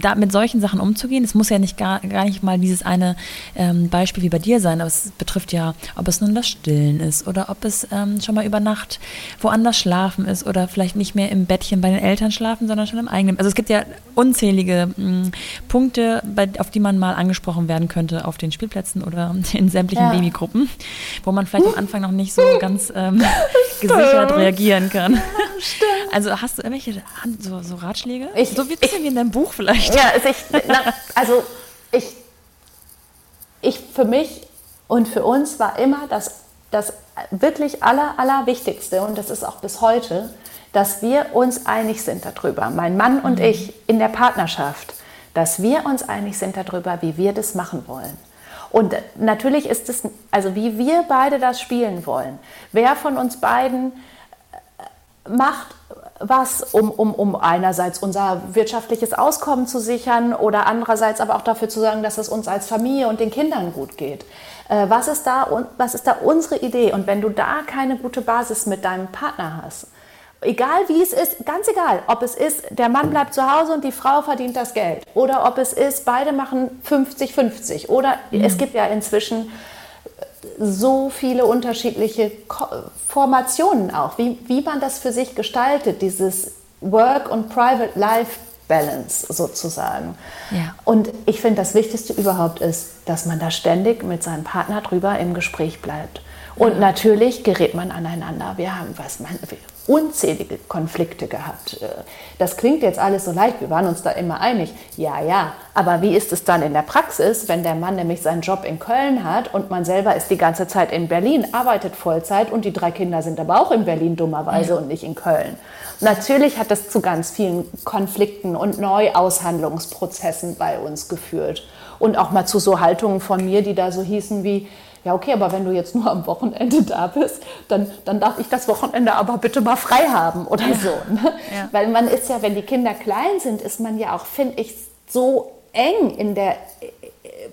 da mit solchen Sachen umzugehen? Es muss ja nicht gar, gar nicht mal dieses eine ähm, Beispiel wie bei dir sein, aber es betrifft ja, ob es nun das Stillen ist oder ob es ähm, schon mal über Nacht woanders schlafen ist oder vielleicht nicht mehr im Bettchen bei den Eltern schlafen, sondern schon im eigenen. Also es gibt ja unzählige mh, mm, Punkte, bei, auf die man mal angesprochen werden könnte auf den Spielplätzen oder in sämtlichen ja. Babygruppen, wo man vielleicht am Anfang noch nicht so ganz ähm, gesichert reagieren kann. Stimmt. Also hast du irgendwelche so, so Ratschläge? Ich, so wie, ich, wie in deinem Buch vielleicht. Ja, also ich, na, also ich, ich für mich und für uns war immer das das wirklich aller, allerwichtigste, und das ist auch bis heute, dass wir uns einig sind darüber, mein Mann und mhm. ich in der Partnerschaft, dass wir uns einig sind darüber, wie wir das machen wollen. Und natürlich ist es, also wie wir beide das spielen wollen. Wer von uns beiden äh, macht was, um, um, um einerseits unser wirtschaftliches Auskommen zu sichern oder andererseits aber auch dafür zu sorgen, dass es uns als Familie und den Kindern gut geht. Äh, was, ist da, was ist da unsere Idee? Und wenn du da keine gute Basis mit deinem Partner hast, egal wie es ist, ganz egal, ob es ist, der Mann bleibt zu Hause und die Frau verdient das Geld oder ob es ist, beide machen 50-50 oder mhm. es gibt ja inzwischen so viele unterschiedliche Formationen auch, wie, wie man das für sich gestaltet, dieses Work und Private Life Balance sozusagen. Ja. Und ich finde, das Wichtigste überhaupt ist, dass man da ständig mit seinem Partner drüber im Gespräch bleibt. Und natürlich gerät man aneinander. Wir haben was, man, unzählige Konflikte gehabt. Äh, das klingt jetzt alles so leicht, wir waren uns da immer einig. Ja, ja, aber wie ist es dann in der Praxis, wenn der Mann nämlich seinen Job in Köln hat und man selber ist die ganze Zeit in Berlin, arbeitet Vollzeit und die drei Kinder sind aber auch in Berlin dummerweise ja. und nicht in Köln. Natürlich hat das zu ganz vielen Konflikten und Neuaushandlungsprozessen bei uns geführt. Und auch mal zu so Haltungen von mir, die da so hießen wie, ja okay, aber wenn du jetzt nur am Wochenende da bist, dann, dann darf ich das Wochenende aber bitte mal frei haben oder ja. so. Ne? Ja. Weil man ist ja, wenn die Kinder klein sind, ist man ja auch, finde ich, so eng in der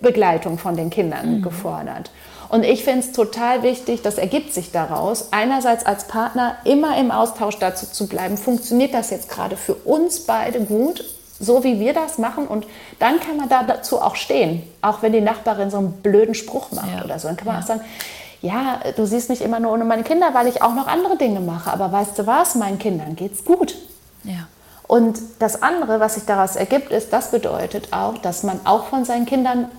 Begleitung von den Kindern mhm. gefordert. Und ich finde es total wichtig, das ergibt sich daraus, einerseits als Partner immer im Austausch dazu zu bleiben, funktioniert das jetzt gerade für uns beide gut, so wie wir das machen und dann kann man da dazu auch stehen, auch wenn die Nachbarin so einen blöden Spruch macht ja. oder so, dann kann man ja. auch sagen, ja, du siehst mich immer nur ohne meine Kinder, weil ich auch noch andere Dinge mache, aber weißt du was, meinen Kindern geht's gut. Ja. Und das andere, was sich daraus ergibt, ist, das bedeutet auch, dass man auch von seinen Kindern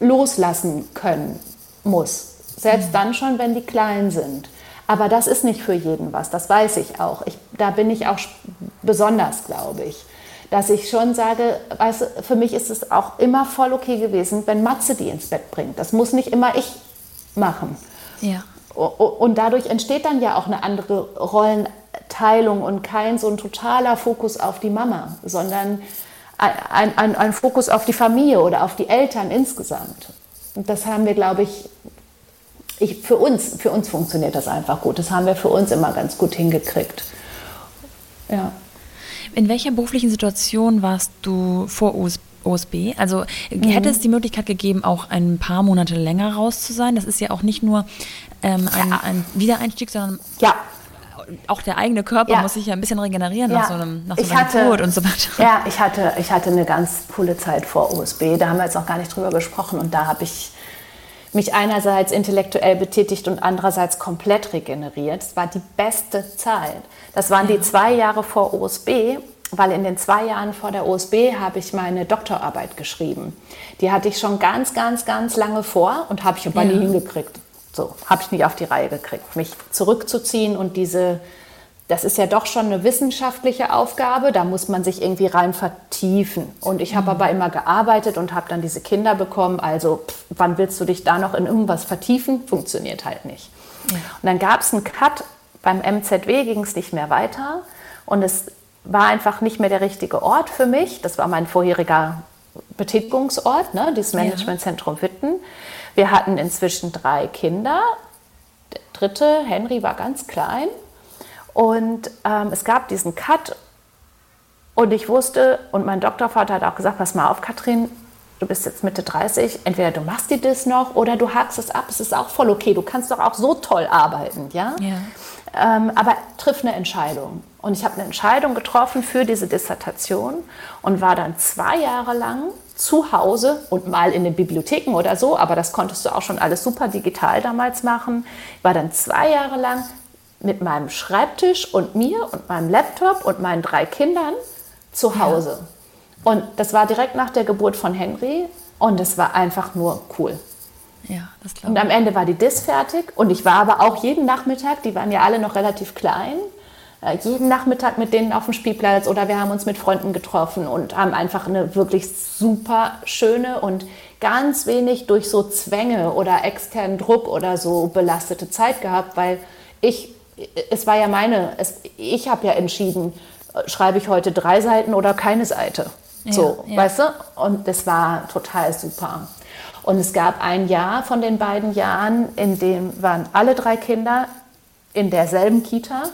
loslassen können muss. Selbst mhm. dann schon, wenn die klein sind. Aber das ist nicht für jeden was, das weiß ich auch. Ich, da bin ich auch besonders, glaube ich. Dass ich schon sage, weißt, für mich ist es auch immer voll okay gewesen, wenn Matze die ins Bett bringt. Das muss nicht immer ich machen. Ja. Und dadurch entsteht dann ja auch eine andere Rollenteilung und kein so ein totaler Fokus auf die Mama, sondern ein, ein, ein Fokus auf die Familie oder auf die Eltern insgesamt. Und das haben wir, glaube ich, ich, für, uns, für uns funktioniert das einfach gut. Das haben wir für uns immer ganz gut hingekriegt. Ja. In welcher beruflichen Situation warst du vor OSB? Also mhm. hätte es die Möglichkeit gegeben, auch ein paar Monate länger raus zu sein? Das ist ja auch nicht nur ähm, ein, ja. ein, Wiedereinstieg, sondern ja. auch der eigene Körper ja. muss sich ja ein bisschen regenerieren nach so einem, nach so einem hatte, Tod und so weiter. Ja, ich hatte, ich hatte eine ganz coole Zeit vor OSB. Da haben wir jetzt noch gar nicht drüber gesprochen und da habe ich mich einerseits intellektuell betätigt und andererseits komplett regeneriert. Es war die beste Zeit. Das waren die zwei Jahre vor OSB, weil in den zwei Jahren vor der OSB habe ich meine Doktorarbeit geschrieben. Die hatte ich schon ganz, ganz, ganz lange vor und habe ich aber ja. nie hingekriegt. So, habe ich nicht auf die Reihe gekriegt, mich zurückzuziehen und diese das ist ja doch schon eine wissenschaftliche Aufgabe, da muss man sich irgendwie rein vertiefen. Und ich habe mhm. aber immer gearbeitet und habe dann diese Kinder bekommen, also pff, wann willst du dich da noch in irgendwas vertiefen? Funktioniert halt nicht. Ja. Und dann gab es einen Cut, beim MZW ging es nicht mehr weiter und es war einfach nicht mehr der richtige Ort für mich. Das war mein vorheriger Betätigungsort, ne, dieses Managementzentrum Witten. Wir hatten inzwischen drei Kinder. Der dritte, Henry, war ganz klein. Und ähm, es gab diesen Cut und ich wusste, und mein Doktorvater hat auch gesagt, pass mal auf, Katrin, du bist jetzt Mitte 30, entweder du machst dir das noch oder du hakst es ab, es ist auch voll okay, du kannst doch auch so toll arbeiten, ja? ja. Ähm, aber triff eine Entscheidung. Und ich habe eine Entscheidung getroffen für diese Dissertation und war dann zwei Jahre lang zu Hause und mal in den Bibliotheken oder so, aber das konntest du auch schon alles super digital damals machen. Ich war dann zwei Jahre lang mit meinem Schreibtisch und mir und meinem Laptop und meinen drei Kindern zu Hause. Ja. Und das war direkt nach der Geburt von Henry und es war einfach nur cool. Ja, das glaube ich. Und am Ende war die Dis fertig und ich war aber auch jeden Nachmittag, die waren ja alle noch relativ klein, äh, jeden Nachmittag mit denen auf dem Spielplatz oder wir haben uns mit Freunden getroffen und haben einfach eine wirklich super schöne und ganz wenig durch so Zwänge oder externen Druck oder so belastete Zeit gehabt, weil ich es war ja meine, es, ich habe ja entschieden, schreibe ich heute drei Seiten oder keine Seite. So, ja. weißt du? Und das war total super. Und es gab ein Jahr von den beiden Jahren, in dem waren alle drei Kinder in derselben Kita.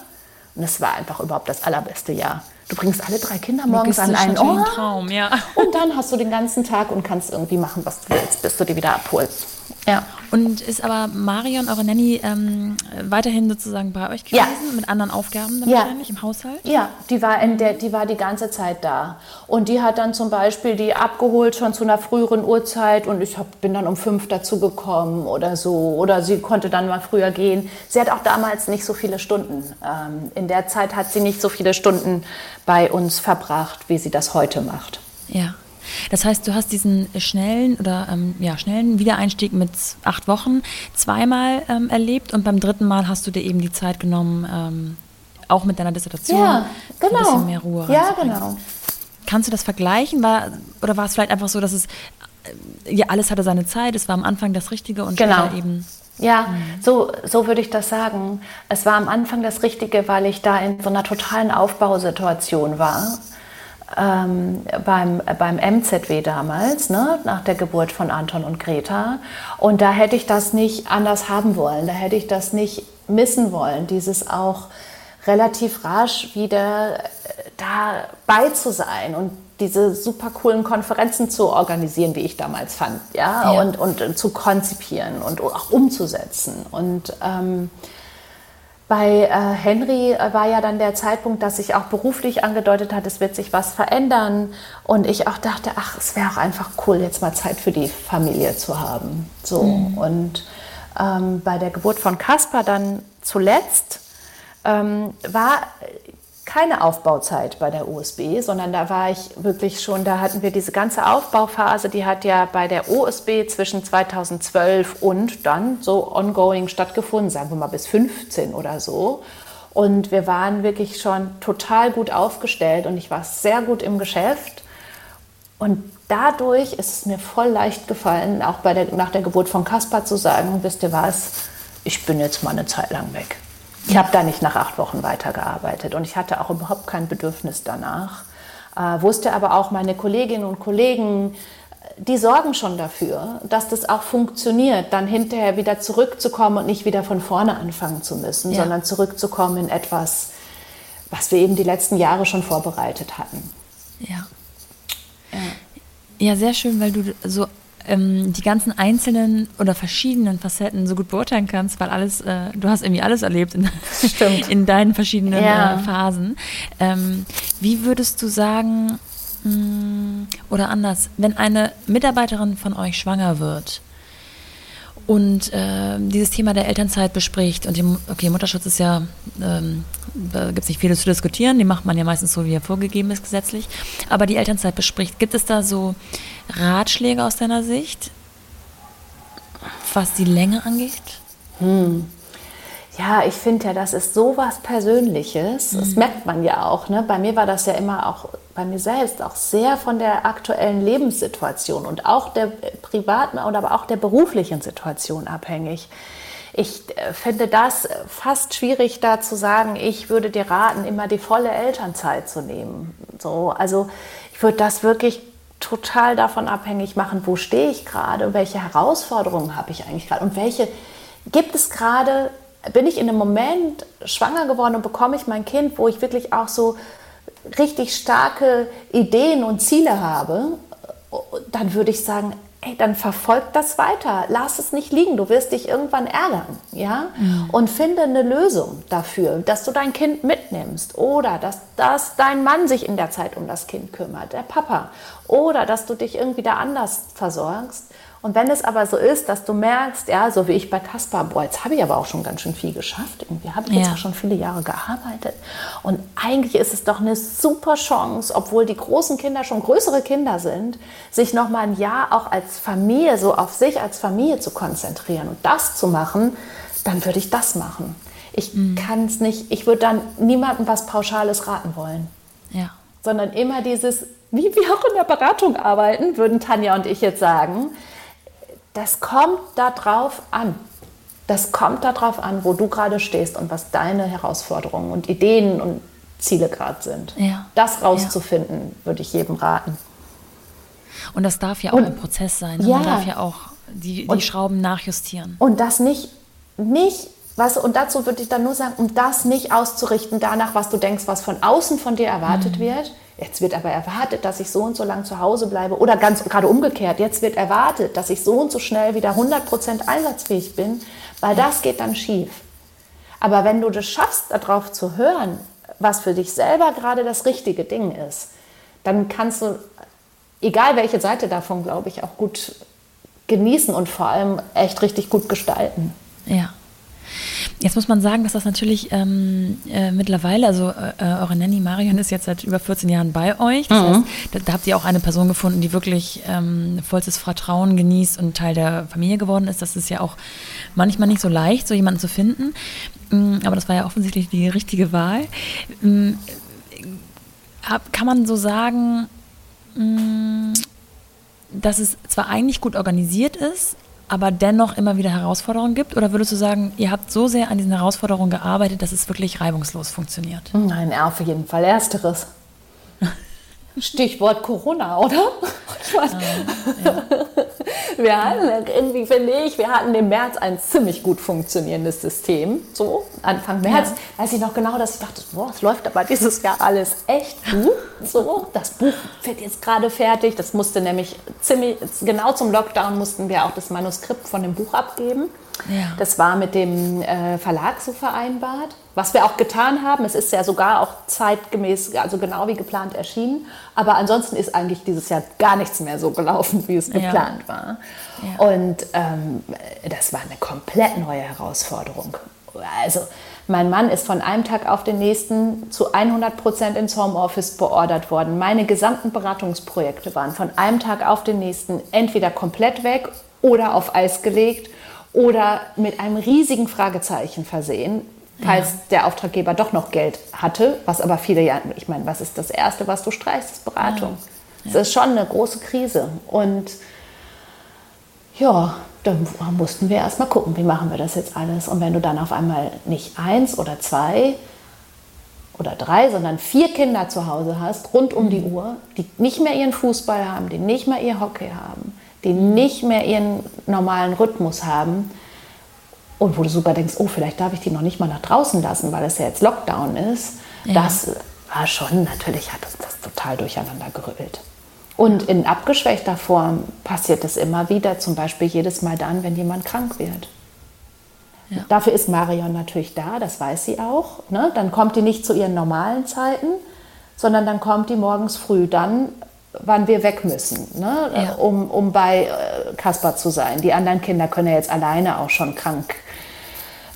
Und es war einfach überhaupt das allerbeste Jahr. Du bringst alle drei Kinder morgens an einen Ort. Traum, ja. Und dann hast du den ganzen Tag und kannst irgendwie machen, was du willst, bis du die wieder abholst. Ja. Und ist aber Marion, eure Nanny, ähm, weiterhin sozusagen bei euch gewesen, ja. mit anderen Aufgaben dann ja. wahrscheinlich im Haushalt? Ja, die war, in der, die war die ganze Zeit da. Und die hat dann zum Beispiel die abgeholt schon zu einer früheren Uhrzeit und ich hab, bin dann um fünf dazu gekommen oder so. Oder sie konnte dann mal früher gehen. Sie hat auch damals nicht so viele Stunden. Ähm, in der Zeit hat sie nicht so viele Stunden bei uns verbracht, wie sie das heute macht. Ja. Das heißt, du hast diesen schnellen oder ähm, ja, schnellen Wiedereinstieg mit acht Wochen zweimal ähm, erlebt und beim dritten Mal hast du dir eben die Zeit genommen, ähm, auch mit deiner Dissertation ja, genau. ein bisschen mehr Ruhe. Ja, genau. Kannst du das vergleichen? War, oder war es vielleicht einfach so, dass es äh, ja alles hatte seine Zeit, es war am Anfang das Richtige und genau. eben ja, mhm. so, so würde ich das sagen. Es war am Anfang das Richtige, weil ich da in so einer totalen Aufbausituation war ähm, beim, beim MZW damals, ne, nach der Geburt von Anton und Greta. Und da hätte ich das nicht anders haben wollen, da hätte ich das nicht missen wollen, dieses auch relativ rasch wieder dabei zu sein und diese super coolen Konferenzen zu organisieren, wie ich damals fand, ja, Ja. Und, und, äh, zu konzipieren und auch umzusetzen. Und ähm, bei äh, Henry äh, war ja dann der Zeitpunkt, dass sich auch beruflich angedeutet hat, es wird sich was verändern. Und ich auch dachte, ach, es wäre auch einfach cool, jetzt mal Zeit für die Familie zu haben. So. Und ähm, bei der Geburt von Kaspar dann zuletzt ähm, war keine Aufbauzeit bei der OSB, sondern da war ich wirklich schon, da hatten wir diese ganze Aufbauphase, die hat ja bei der OSB zwischen 2012 und dann so ongoing stattgefunden, sagen wir mal bis 15 oder so. Und wir waren wirklich schon total gut aufgestellt und ich war sehr gut im Geschäft. Und dadurch ist es mir voll leicht gefallen, auch bei der, nach der Geburt von Kaspar zu sagen, wisst ihr was, ich bin jetzt mal eine Zeit lang weg. Ich habe da nicht nach acht Wochen weitergearbeitet und ich hatte auch überhaupt kein Bedürfnis danach. Äh, wusste aber auch, meine Kolleginnen und Kollegen, die sorgen schon dafür, dass das auch funktioniert, dann hinterher wieder zurückzukommen und nicht wieder von vorne anfangen zu müssen, Ja. sondern zurückzukommen in etwas, was wir eben die letzten Jahre schon vorbereitet hatten. Ja. Ja, sehr schön, weil du so ähm, die ganzen einzelnen oder verschiedenen Facetten so gut beurteilen kannst, weil alles, äh, du hast irgendwie alles erlebt in, in deinen verschiedenen Ja. äh, Phasen. Ähm, wie würdest du sagen, mh, oder anders, wenn eine Mitarbeiterin von euch schwanger wird und äh, dieses Thema der Elternzeit bespricht und die, Mu- okay, Mutterschutz ist ja, ähm, da gibt es nicht vieles zu diskutieren, die macht man ja meistens so, wie er vorgegeben ist gesetzlich, aber die Elternzeit bespricht, gibt es da so Ratschläge aus deiner Sicht, was die Länge angeht? Ja, ich finde ja, das ist so was Persönliches. Das merkt man ja auch. Ne? Bei mir war das ja immer auch, bei mir selbst, auch sehr von der aktuellen Lebenssituation und auch der privaten oder aber auch der beruflichen Situation abhängig. Ich äh, finde das fast schwierig, da zu sagen, ich würde dir raten, immer die volle Elternzeit zu nehmen. So, also ich würde das wirklich total davon abhängig machen, wo stehe ich gerade, welche Herausforderungen habe ich eigentlich gerade und welche gibt es gerade, bin ich in einem Moment schwanger geworden und bekomme ich mein Kind, wo ich wirklich auch so richtig starke Ideen und Ziele habe, dann würde ich sagen, ey, dann verfolg das weiter, lass es nicht liegen, du wirst dich irgendwann ärgern, ja? Und finde eine Lösung dafür, dass du dein Kind mitnimmst oder dass, dass dein Mann sich in der Zeit um das Kind kümmert, der Papa, oder dass du dich irgendwie da anders versorgst. Und wenn es aber so ist, dass du merkst, ja, so wie ich bei Kaspar, boah, jetzt habe ich aber auch schon ganz schön viel geschafft. Irgendwie habe ich jetzt Ja. auch schon viele Jahre gearbeitet. Und eigentlich ist es doch eine super Chance, obwohl die großen Kinder schon größere Kinder sind, sich noch mal ein Jahr auch als Familie, so auf sich als Familie zu konzentrieren und das zu machen, dann würde ich das machen. Ich kann es nicht, ich würde dann niemandem was Pauschales raten wollen Ja. sondern immer dieses, wie wir auch in der Beratung arbeiten, würden Tanja und ich jetzt sagen, das kommt darauf an. Das kommt darauf an, wo du gerade stehst und was deine Herausforderungen und Ideen und Ziele gerade sind. Ja. Das rauszufinden, würde ich jedem raten. Und das darf ja auch Und- ein Prozess sein. Ne? Ja. Man darf ja auch die, die Und- Schrauben nachjustieren. Und das nicht, nicht, was, und dazu würde ich dann nur sagen, um das nicht auszurichten danach, was du denkst, was von außen von dir erwartet wird. Jetzt wird aber erwartet, dass ich so und so lang zu Hause bleibe. Oder ganz gerade umgekehrt, jetzt wird erwartet, dass ich so und so schnell wieder 100% einsatzfähig bin, weil das geht dann schief. Aber wenn du das schaffst, darauf zu hören, was für dich selber gerade das richtige Ding ist, dann kannst du, egal welche Seite davon, glaube ich, auch gut genießen und vor allem echt richtig gut gestalten. Ja. Jetzt muss man sagen, dass das natürlich ähm, äh, mittlerweile, also äh, eure Nanny Marion ist jetzt seit über 14 Jahren bei euch. Das heißt, da, da habt ihr auch eine Person gefunden, die wirklich ähm, vollstes Vertrauen genießt und Teil der Familie geworden ist. Das ist ja auch manchmal nicht so leicht, so jemanden zu finden. Mm, Aber das war ja offensichtlich die richtige Wahl. Hab- Kann man so sagen, mm, dass es zwar eigentlich gut organisiert ist, aber dennoch immer wieder Herausforderungen gibt? Oder würdest du sagen, ihr habt so sehr an diesen Herausforderungen gearbeitet, dass es wirklich reibungslos funktioniert? Nein, auf jeden Fall Ersteres. Stichwort Corona, oder? Ich meine, wir hatten irgendwie, finde ich, wir hatten im März ein ziemlich gut funktionierendes System. So, Anfang März ja. weiß ich noch genau, dass ich dachte, boah, es läuft aber dieses Jahr alles echt gut. So, das Buch wird jetzt gerade fertig. Das musste nämlich ziemlich, genau zum Lockdown mussten wir auch das Manuskript von dem Buch abgeben. Ja. Das war mit dem äh, Verlag so vereinbart. Was wir auch getan haben, es ist ja sogar auch zeitgemäß, also genau wie geplant erschienen. Aber ansonsten ist eigentlich dieses Jahr gar nichts mehr so gelaufen, wie es geplant ja. war. Ja. Und ähm, das war eine komplett neue Herausforderung. Also mein Mann ist von einem Tag auf den nächsten zu 100 Prozent ins Homeoffice beordert worden. Meine gesamten Beratungsprojekte waren von einem Tag auf den nächsten entweder komplett weg oder auf Eis gelegt oder mit einem riesigen Fragezeichen versehen, falls ja. der Auftraggeber doch noch Geld hatte, was aber viele ja, ich meine, was ist das Erste, was du streichst, ist Beratung. Ja. Das ist schon eine große Krise. Und ja, dann mussten wir erst mal gucken, wie machen wir das jetzt alles. Und wenn du dann auf einmal nicht eins oder zwei oder drei, sondern vier Kinder zu Hause hast, rund um die mhm. Uhr, die nicht mehr ihren Fußball haben, die nicht mehr ihr Hockey haben, die nicht mehr ihren normalen Rhythmus haben und wo du sogar denkst, oh, vielleicht darf ich die noch nicht mal nach draußen lassen, weil es ja jetzt Lockdown ist, ja. das war schon, natürlich hat uns das total durcheinander gerüttelt. Und in abgeschwächter Form passiert es immer wieder, zum Beispiel jedes Mal dann, wenn jemand krank wird. Ja. Dafür ist Marion natürlich da, das weiß sie auch. Ne? Dann kommt die nicht zu ihren normalen Zeiten, sondern dann kommt die morgens früh dann, wann wir weg müssen, ne? Ja. um, um bei äh, Kaspar zu sein. Die anderen Kinder können ja jetzt alleine auch schon krank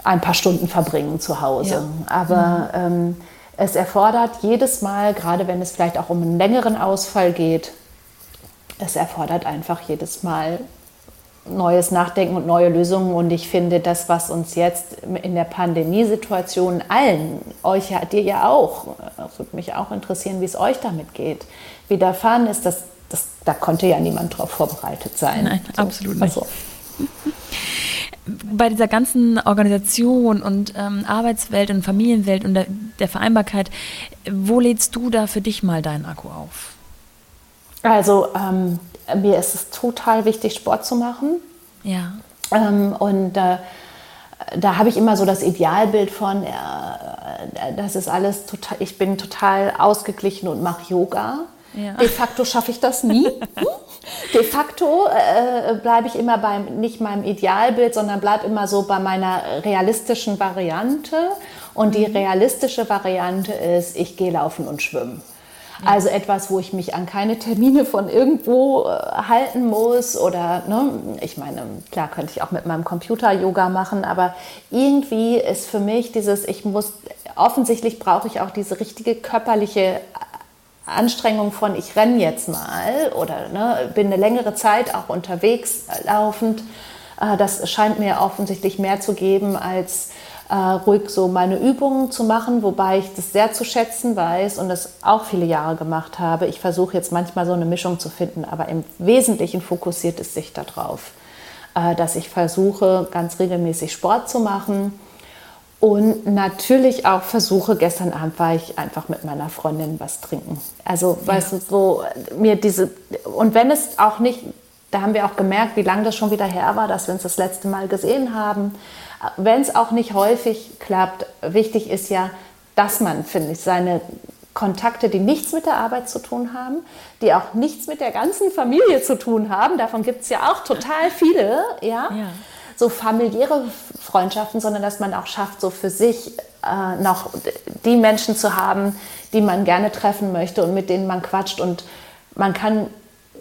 ein paar Stunden verbringen zu Hause. Ja. Aber mhm. ähm, es erfordert jedes Mal, gerade wenn es vielleicht auch um einen längeren Ausfall geht, es erfordert einfach jedes Mal neues Nachdenken und neue Lösungen. Und ich finde, das, was uns jetzt in der Pandemiesituation allen, euch ja, dir ja auch, das würde mich auch interessieren, wie es euch damit geht, widerfahren ist, dass das, da konnte ja niemand darauf vorbereitet sein. Nein, so. absolut nicht. Also. Bei dieser ganzen Organisation und ähm, Arbeitswelt und Familienwelt und der, der Vereinbarkeit, wo lädst du da für dich mal deinen Akku auf? Also ähm, mir ist es total wichtig, Sport zu machen. Ja. Ähm, und äh, da habe ich immer so das Idealbild von, äh, das ist alles total, ich bin total ausgeglichen und mache Yoga. Ja. De facto schaffe ich das nie. De facto äh, bleibe ich immer beim, nicht meinem Idealbild, sondern bleibe immer so bei meiner realistischen Variante. Und die mhm. realistische Variante ist, ich gehe laufen und schwimmen. Also etwas, wo ich mich an keine Termine von irgendwo äh, halten muss oder, ne, ich meine, klar könnte ich auch mit meinem Computer Yoga machen, aber irgendwie ist für mich dieses, ich muss, offensichtlich brauche ich auch diese richtige körperliche Anstrengung von, ich renne jetzt mal oder ne, bin eine längere Zeit auch unterwegs äh, laufend. Äh, das scheint mir offensichtlich mehr zu geben als äh, ruhig so meine Übungen zu machen, wobei ich das sehr zu schätzen weiß und das auch viele Jahre gemacht habe. Ich versuche jetzt manchmal so eine Mischung zu finden, aber im Wesentlichen fokussiert es sich darauf, äh, dass ich versuche, ganz regelmäßig Sport zu machen. Und natürlich auch versuche, gestern Abend war ich einfach mit meiner Freundin was trinken. Also, ja. weißt du, so mir diese, und wenn es auch nicht, da haben wir auch gemerkt, wie lange das schon wieder her war, dass wir uns das letzte Mal gesehen haben wenn es auch nicht häufig klappt, wichtig ist ja, dass man, finde ich, seine Kontakte, die nichts mit der Arbeit zu tun haben, die auch nichts mit der ganzen Familie zu tun haben, davon gibt es ja auch total viele, ja? ja, so familiäre Freundschaften, sondern dass man auch schafft, so für sich äh, noch die Menschen zu haben, die man gerne treffen möchte und mit denen man quatscht und man kann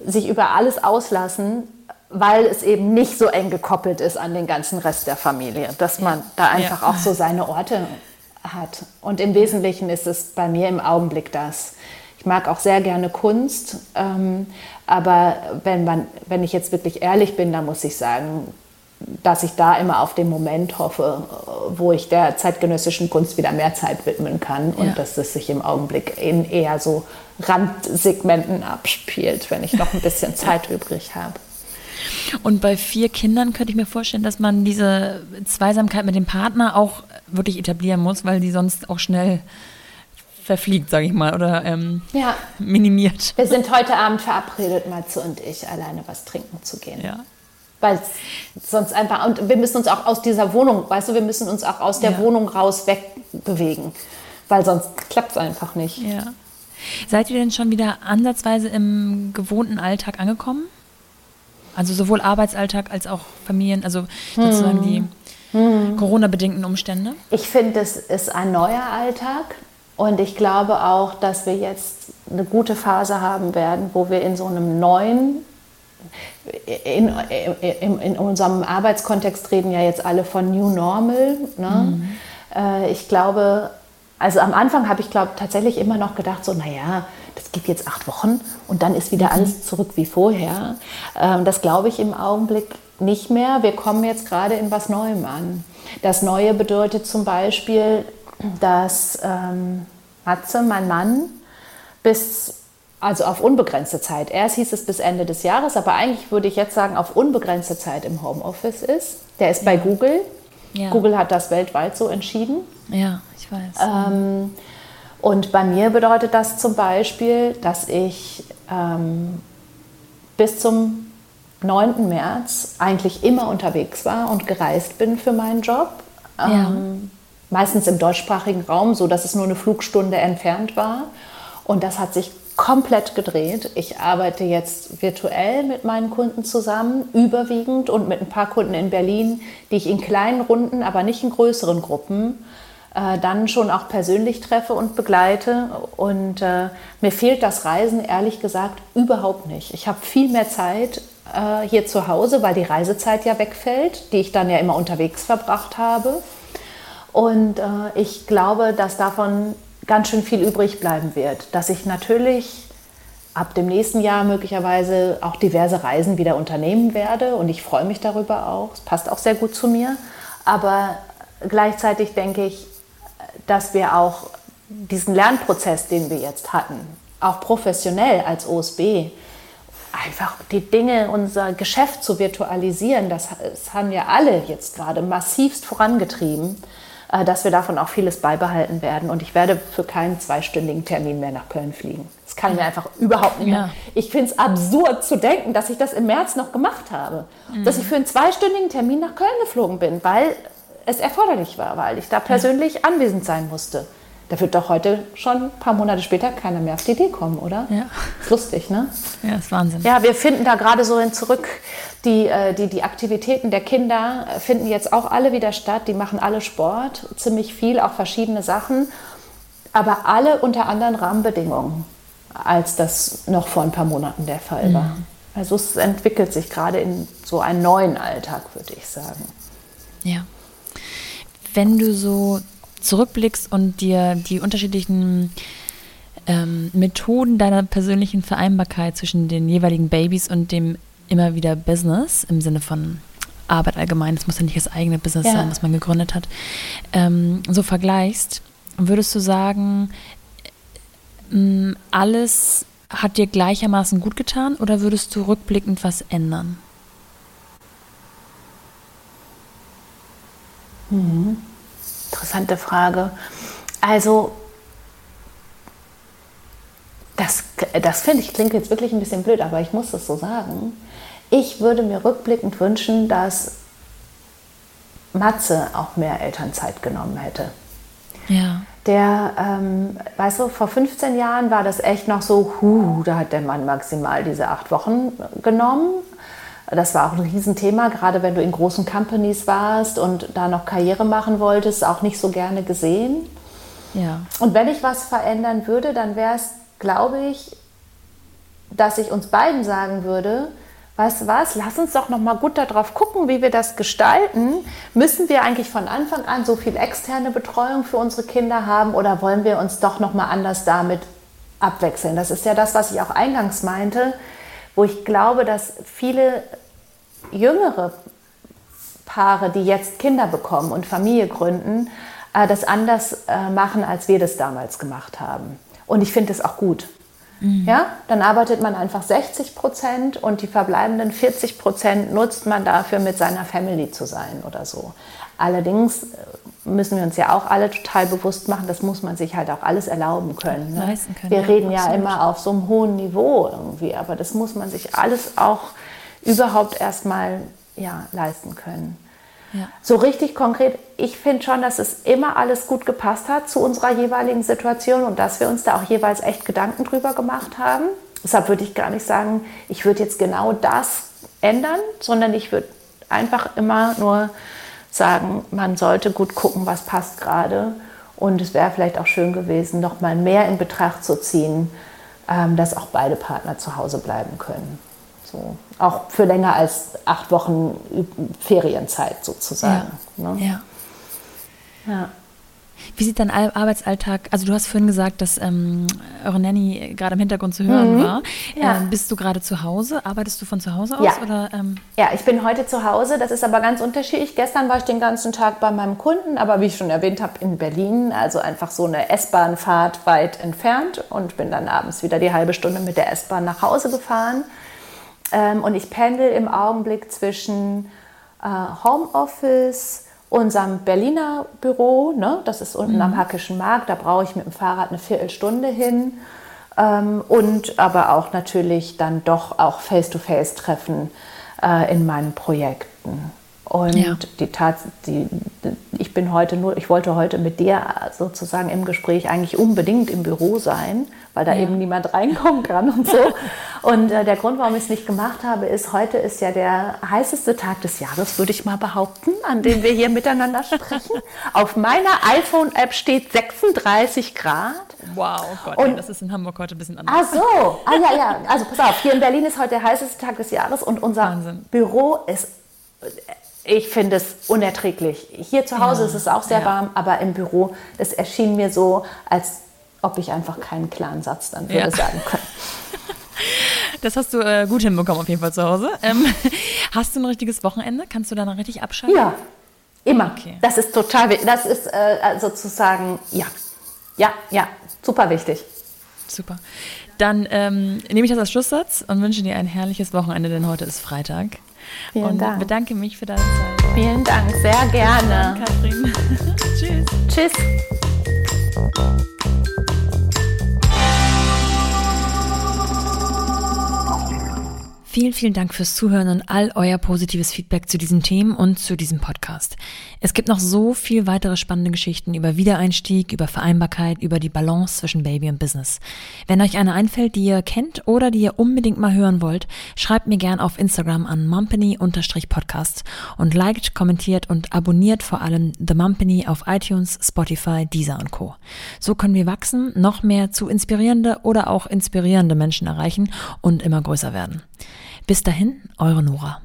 sich über alles auslassen, weil es eben nicht so eng gekoppelt ist an den ganzen Rest der Familie, dass man da einfach ja. auch so seine Orte hat. Und im Wesentlichen ist es bei mir im Augenblick das. Ich mag auch sehr gerne Kunst, ähm, aber wenn, man, wenn ich jetzt wirklich ehrlich bin, dann muss ich sagen, dass ich da immer auf den Moment hoffe, wo ich der zeitgenössischen Kunst wieder mehr Zeit widmen kann und ja. dass es sich im Augenblick in eher so Randsegmenten abspielt, wenn ich noch ein bisschen Zeit übrig habe. Und bei vier Kindern könnte ich mir vorstellen, dass man diese Zweisamkeit mit dem Partner auch wirklich etablieren muss, weil die sonst auch schnell verfliegt, sage ich mal, oder ähm, ja. minimiert. Wir sind heute Abend verabredet, Matze und ich, alleine was trinken zu gehen. Ja. Weil sonst einfach, und wir müssen uns auch aus dieser Wohnung, weißt du, wir müssen uns auch aus der ja. Wohnung raus wegbewegen, weil sonst klappt es einfach nicht. Ja. Seid ihr denn schon wieder ansatzweise im gewohnten Alltag angekommen? Also sowohl Arbeitsalltag als auch Familien, also sozusagen hm. die hm. Corona-bedingten Umstände? Ich finde, es ist ein neuer Alltag. Und ich glaube auch, dass wir jetzt eine gute Phase haben werden, wo wir in so einem neuen, in, in, in unserem Arbeitskontext reden ja jetzt alle von New Normal. Ne? Mhm. Äh, ich glaube, also am Anfang habe ich glaube tatsächlich immer noch gedacht, so, naja, das geht jetzt acht Wochen und dann ist wieder mhm. alles zurück wie vorher. Ähm, das glaube ich im Augenblick nicht mehr. Wir kommen jetzt gerade in was Neuem an. Das Neue bedeutet zum Beispiel, dass ähm, Matze, mein Mann, bis also auf unbegrenzte Zeit. Erst hieß es bis Ende des Jahres, aber eigentlich würde ich jetzt sagen, auf unbegrenzte Zeit im Homeoffice ist. Der ist ja. bei Google. Ja. Google hat das weltweit so entschieden. Ja, ich weiß. Ähm, und bei mir bedeutet das zum Beispiel, dass ich ähm, bis zum 9. März eigentlich immer unterwegs war und gereist bin für meinen Job. Ja. Ähm, meistens im deutschsprachigen Raum, so dass es nur eine Flugstunde entfernt war. Und das hat sich komplett gedreht. Ich arbeite jetzt virtuell mit meinen Kunden zusammen, überwiegend und mit ein paar Kunden in Berlin, die ich in kleinen Runden, aber nicht in größeren Gruppen äh, dann schon auch persönlich treffe und begleite. Und äh, mir fehlt das Reisen ehrlich gesagt überhaupt nicht. Ich habe viel mehr Zeit äh, hier zu Hause, weil die Reisezeit ja wegfällt, die ich dann ja immer unterwegs verbracht habe. Und äh, ich glaube, dass davon ganz schön viel übrig bleiben wird. Dass ich natürlich ab dem nächsten Jahr möglicherweise auch diverse Reisen wieder unternehmen werde. Und ich freue mich darüber auch. Es passt auch sehr gut zu mir. Aber gleichzeitig denke ich, dass wir auch diesen Lernprozess, den wir jetzt hatten, auch professionell als OSB, einfach die Dinge, unser Geschäft zu virtualisieren, das, das haben ja alle jetzt gerade massivst vorangetrieben. Äh, dass wir davon auch vieles beibehalten werden. Und ich werde für keinen zweistündigen Termin mehr nach Köln fliegen. Das kann ich mir einfach überhaupt nicht mehr. Ja. Ich finde es absurd zu denken, dass ich das im März noch gemacht habe. Mhm. Dass ich für einen zweistündigen Termin nach Köln geflogen bin, weil es erforderlich war, weil ich da persönlich anwesend sein musste. Da wird doch heute schon ein paar Monate später keiner mehr auf die Idee kommen, oder? Ja. Ist lustig, ne? Ja, ist Wahnsinn. Ja, wir finden da gerade so hin zurück. Die, äh, die, die Aktivitäten der Kinder finden jetzt auch alle wieder statt. Die machen alle Sport, ziemlich viel, auch verschiedene Sachen. Aber alle unter anderen Rahmenbedingungen, als das noch vor ein paar Monaten der Fall war. Mhm. Also es entwickelt sich gerade in so einen neuen Alltag, würde ich sagen. Ja. Wenn du so zurückblickst und dir die unterschiedlichen ähm, Methoden deiner persönlichen Vereinbarkeit zwischen den jeweiligen Babys und dem immer wieder Business im Sinne von Arbeit allgemein, es muss ja nicht das eigene Business ja. sein, das man gegründet hat, ähm, so vergleichst, würdest du sagen, ähm, alles hat dir gleichermaßen gut getan oder würdest du rückblickend was ändern? Mhm. Interessante Frage. Also, das, das finde ich, klingt jetzt wirklich ein bisschen blöd, aber ich muss das so sagen. Ich würde mir rückblickend wünschen, dass Matze auch mehr Elternzeit genommen hätte. Ja. Der, ähm, weißt du, vor 15 Jahren war das echt noch so, hu, da hat der Mann maximal diese acht Wochen genommen. Das war auch ein Riesenthema, gerade wenn du in großen Companies warst und da noch Karriere machen wolltest, auch nicht so gerne gesehen. Ja. Und wenn ich was verändern würde, dann wäre es, glaube ich, dass ich uns beiden sagen würde, weißt du was, lass uns doch noch mal gut darauf gucken, wie wir das gestalten. Müssen wir eigentlich von Anfang an so viel externe Betreuung für unsere Kinder haben oder wollen wir uns doch noch mal anders damit abwechseln? Das ist ja das, was ich auch eingangs meinte wo ich glaube, dass viele jüngere Paare, die jetzt Kinder bekommen und Familie gründen, äh, das anders äh, machen, als wir das damals gemacht haben. Und ich finde es auch gut. Mhm. Ja, dann arbeitet man einfach 60 Prozent und die verbleibenden 40 Prozent nutzt man dafür, mit seiner Family zu sein oder so. Allerdings äh, müssen wir uns ja auch alle total bewusst machen, das muss man sich halt auch alles erlauben können. Ne? können wir ja, reden ja absolut. immer auf so einem hohen Niveau irgendwie, aber das muss man sich alles auch überhaupt erstmal ja, leisten können. Ja. So richtig konkret, ich finde schon, dass es immer alles gut gepasst hat zu unserer jeweiligen Situation und dass wir uns da auch jeweils echt Gedanken drüber gemacht haben. Deshalb würde ich gar nicht sagen, ich würde jetzt genau das ändern, sondern ich würde einfach immer nur sagen, man sollte gut gucken, was passt gerade. Und es wäre vielleicht auch schön gewesen, noch mal mehr in Betracht zu ziehen, ähm, dass auch beide Partner zu Hause bleiben können. So. Auch für länger als acht Wochen Ferienzeit sozusagen. Ja. Ne? ja. Ja. Wie sieht dein Al- Arbeitsalltag? Also du hast vorhin gesagt, dass ähm, eure Nanny gerade im Hintergrund zu hören war. Mhm. Ja. Ähm, bist du gerade zu Hause? Arbeitest du von zu Hause aus? Ja. Oder, ähm, Ja, ich bin heute zu Hause. Das ist aber ganz unterschiedlich. Gestern war ich den ganzen Tag bei meinem Kunden, aber wie ich schon erwähnt habe, in Berlin. Also einfach so eine S-Bahn-Fahrt weit entfernt und bin dann abends wieder die halbe Stunde mit der S-Bahn nach Hause gefahren. Ähm, und ich pendel im Augenblick zwischen äh, Homeoffice, unserem Berliner Büro, ne? das ist unten am Hackischen Markt, da brauche ich mit dem Fahrrad eine Viertelstunde hin. Ähm, und aber auch natürlich dann doch auch Face-to-Face-Treffen äh, in meinen Projekten. Und Ja. die Tat, die, bin heute nur, ich wollte heute mit dir sozusagen im Gespräch eigentlich unbedingt im Büro sein, weil da eben niemand reinkommen kann und so. Und äh, der Grund, warum ich es nicht gemacht habe, ist, heute ist ja der heißeste Tag des Jahres, würde ich mal behaupten, an dem wir hier miteinander sprechen. Auf meiner iPhone-App steht 36 Grad. wow, oh Gott, Und- das ist in Hamburg heute ein bisschen anders. Ach so, ah ja, ja. Also pass auf, hier in Berlin ist heute der heißeste Tag des Jahres und unser Wahnsinn. Büro ist, ich finde es unerträglich. Hier zu Hause Ja, ist es auch sehr ja. warm, aber im Büro, das erschien mir so, als ob ich einfach keinen klaren Satz dann würde Ja. sagen können. Das hast du äh, gut hinbekommen auf jeden Fall zu Hause. Ähm, hast du ein richtiges Wochenende? Kannst du danach richtig abschalten? Ja, immer. Okay. Das ist total wichtig. Das ist äh, sozusagen, ja, ja, ja, super wichtig. Super. Dann ähm, nehme ich das als Schlusssatz und wünsche dir ein herrliches Wochenende, denn heute ist Freitag. Vielen und Dank. bedanke mich für deine Zeit. Vielen Dank, sehr gerne. Katrin. Tschüss. Tschüss. Vielen, vielen Dank fürs Zuhören und all euer positives Feedback zu diesen Themen und zu diesem Podcast. Es gibt noch so viel weitere spannende Geschichten über Wiedereinstieg, über Vereinbarkeit, über die Balance zwischen Baby und Business. Wenn euch eine einfällt, die ihr kennt oder die ihr unbedingt mal hören wollt, schreibt mir gern auf Instagram an mumpany-podcast und liked, kommentiert und abonniert vor allem The Mumpany auf iTunes, Spotify, Deezer und Co. So können wir wachsen, noch mehr zu inspirierende oder auch inspirierende Menschen erreichen und immer größer werden. Bis dahin, eure Nora.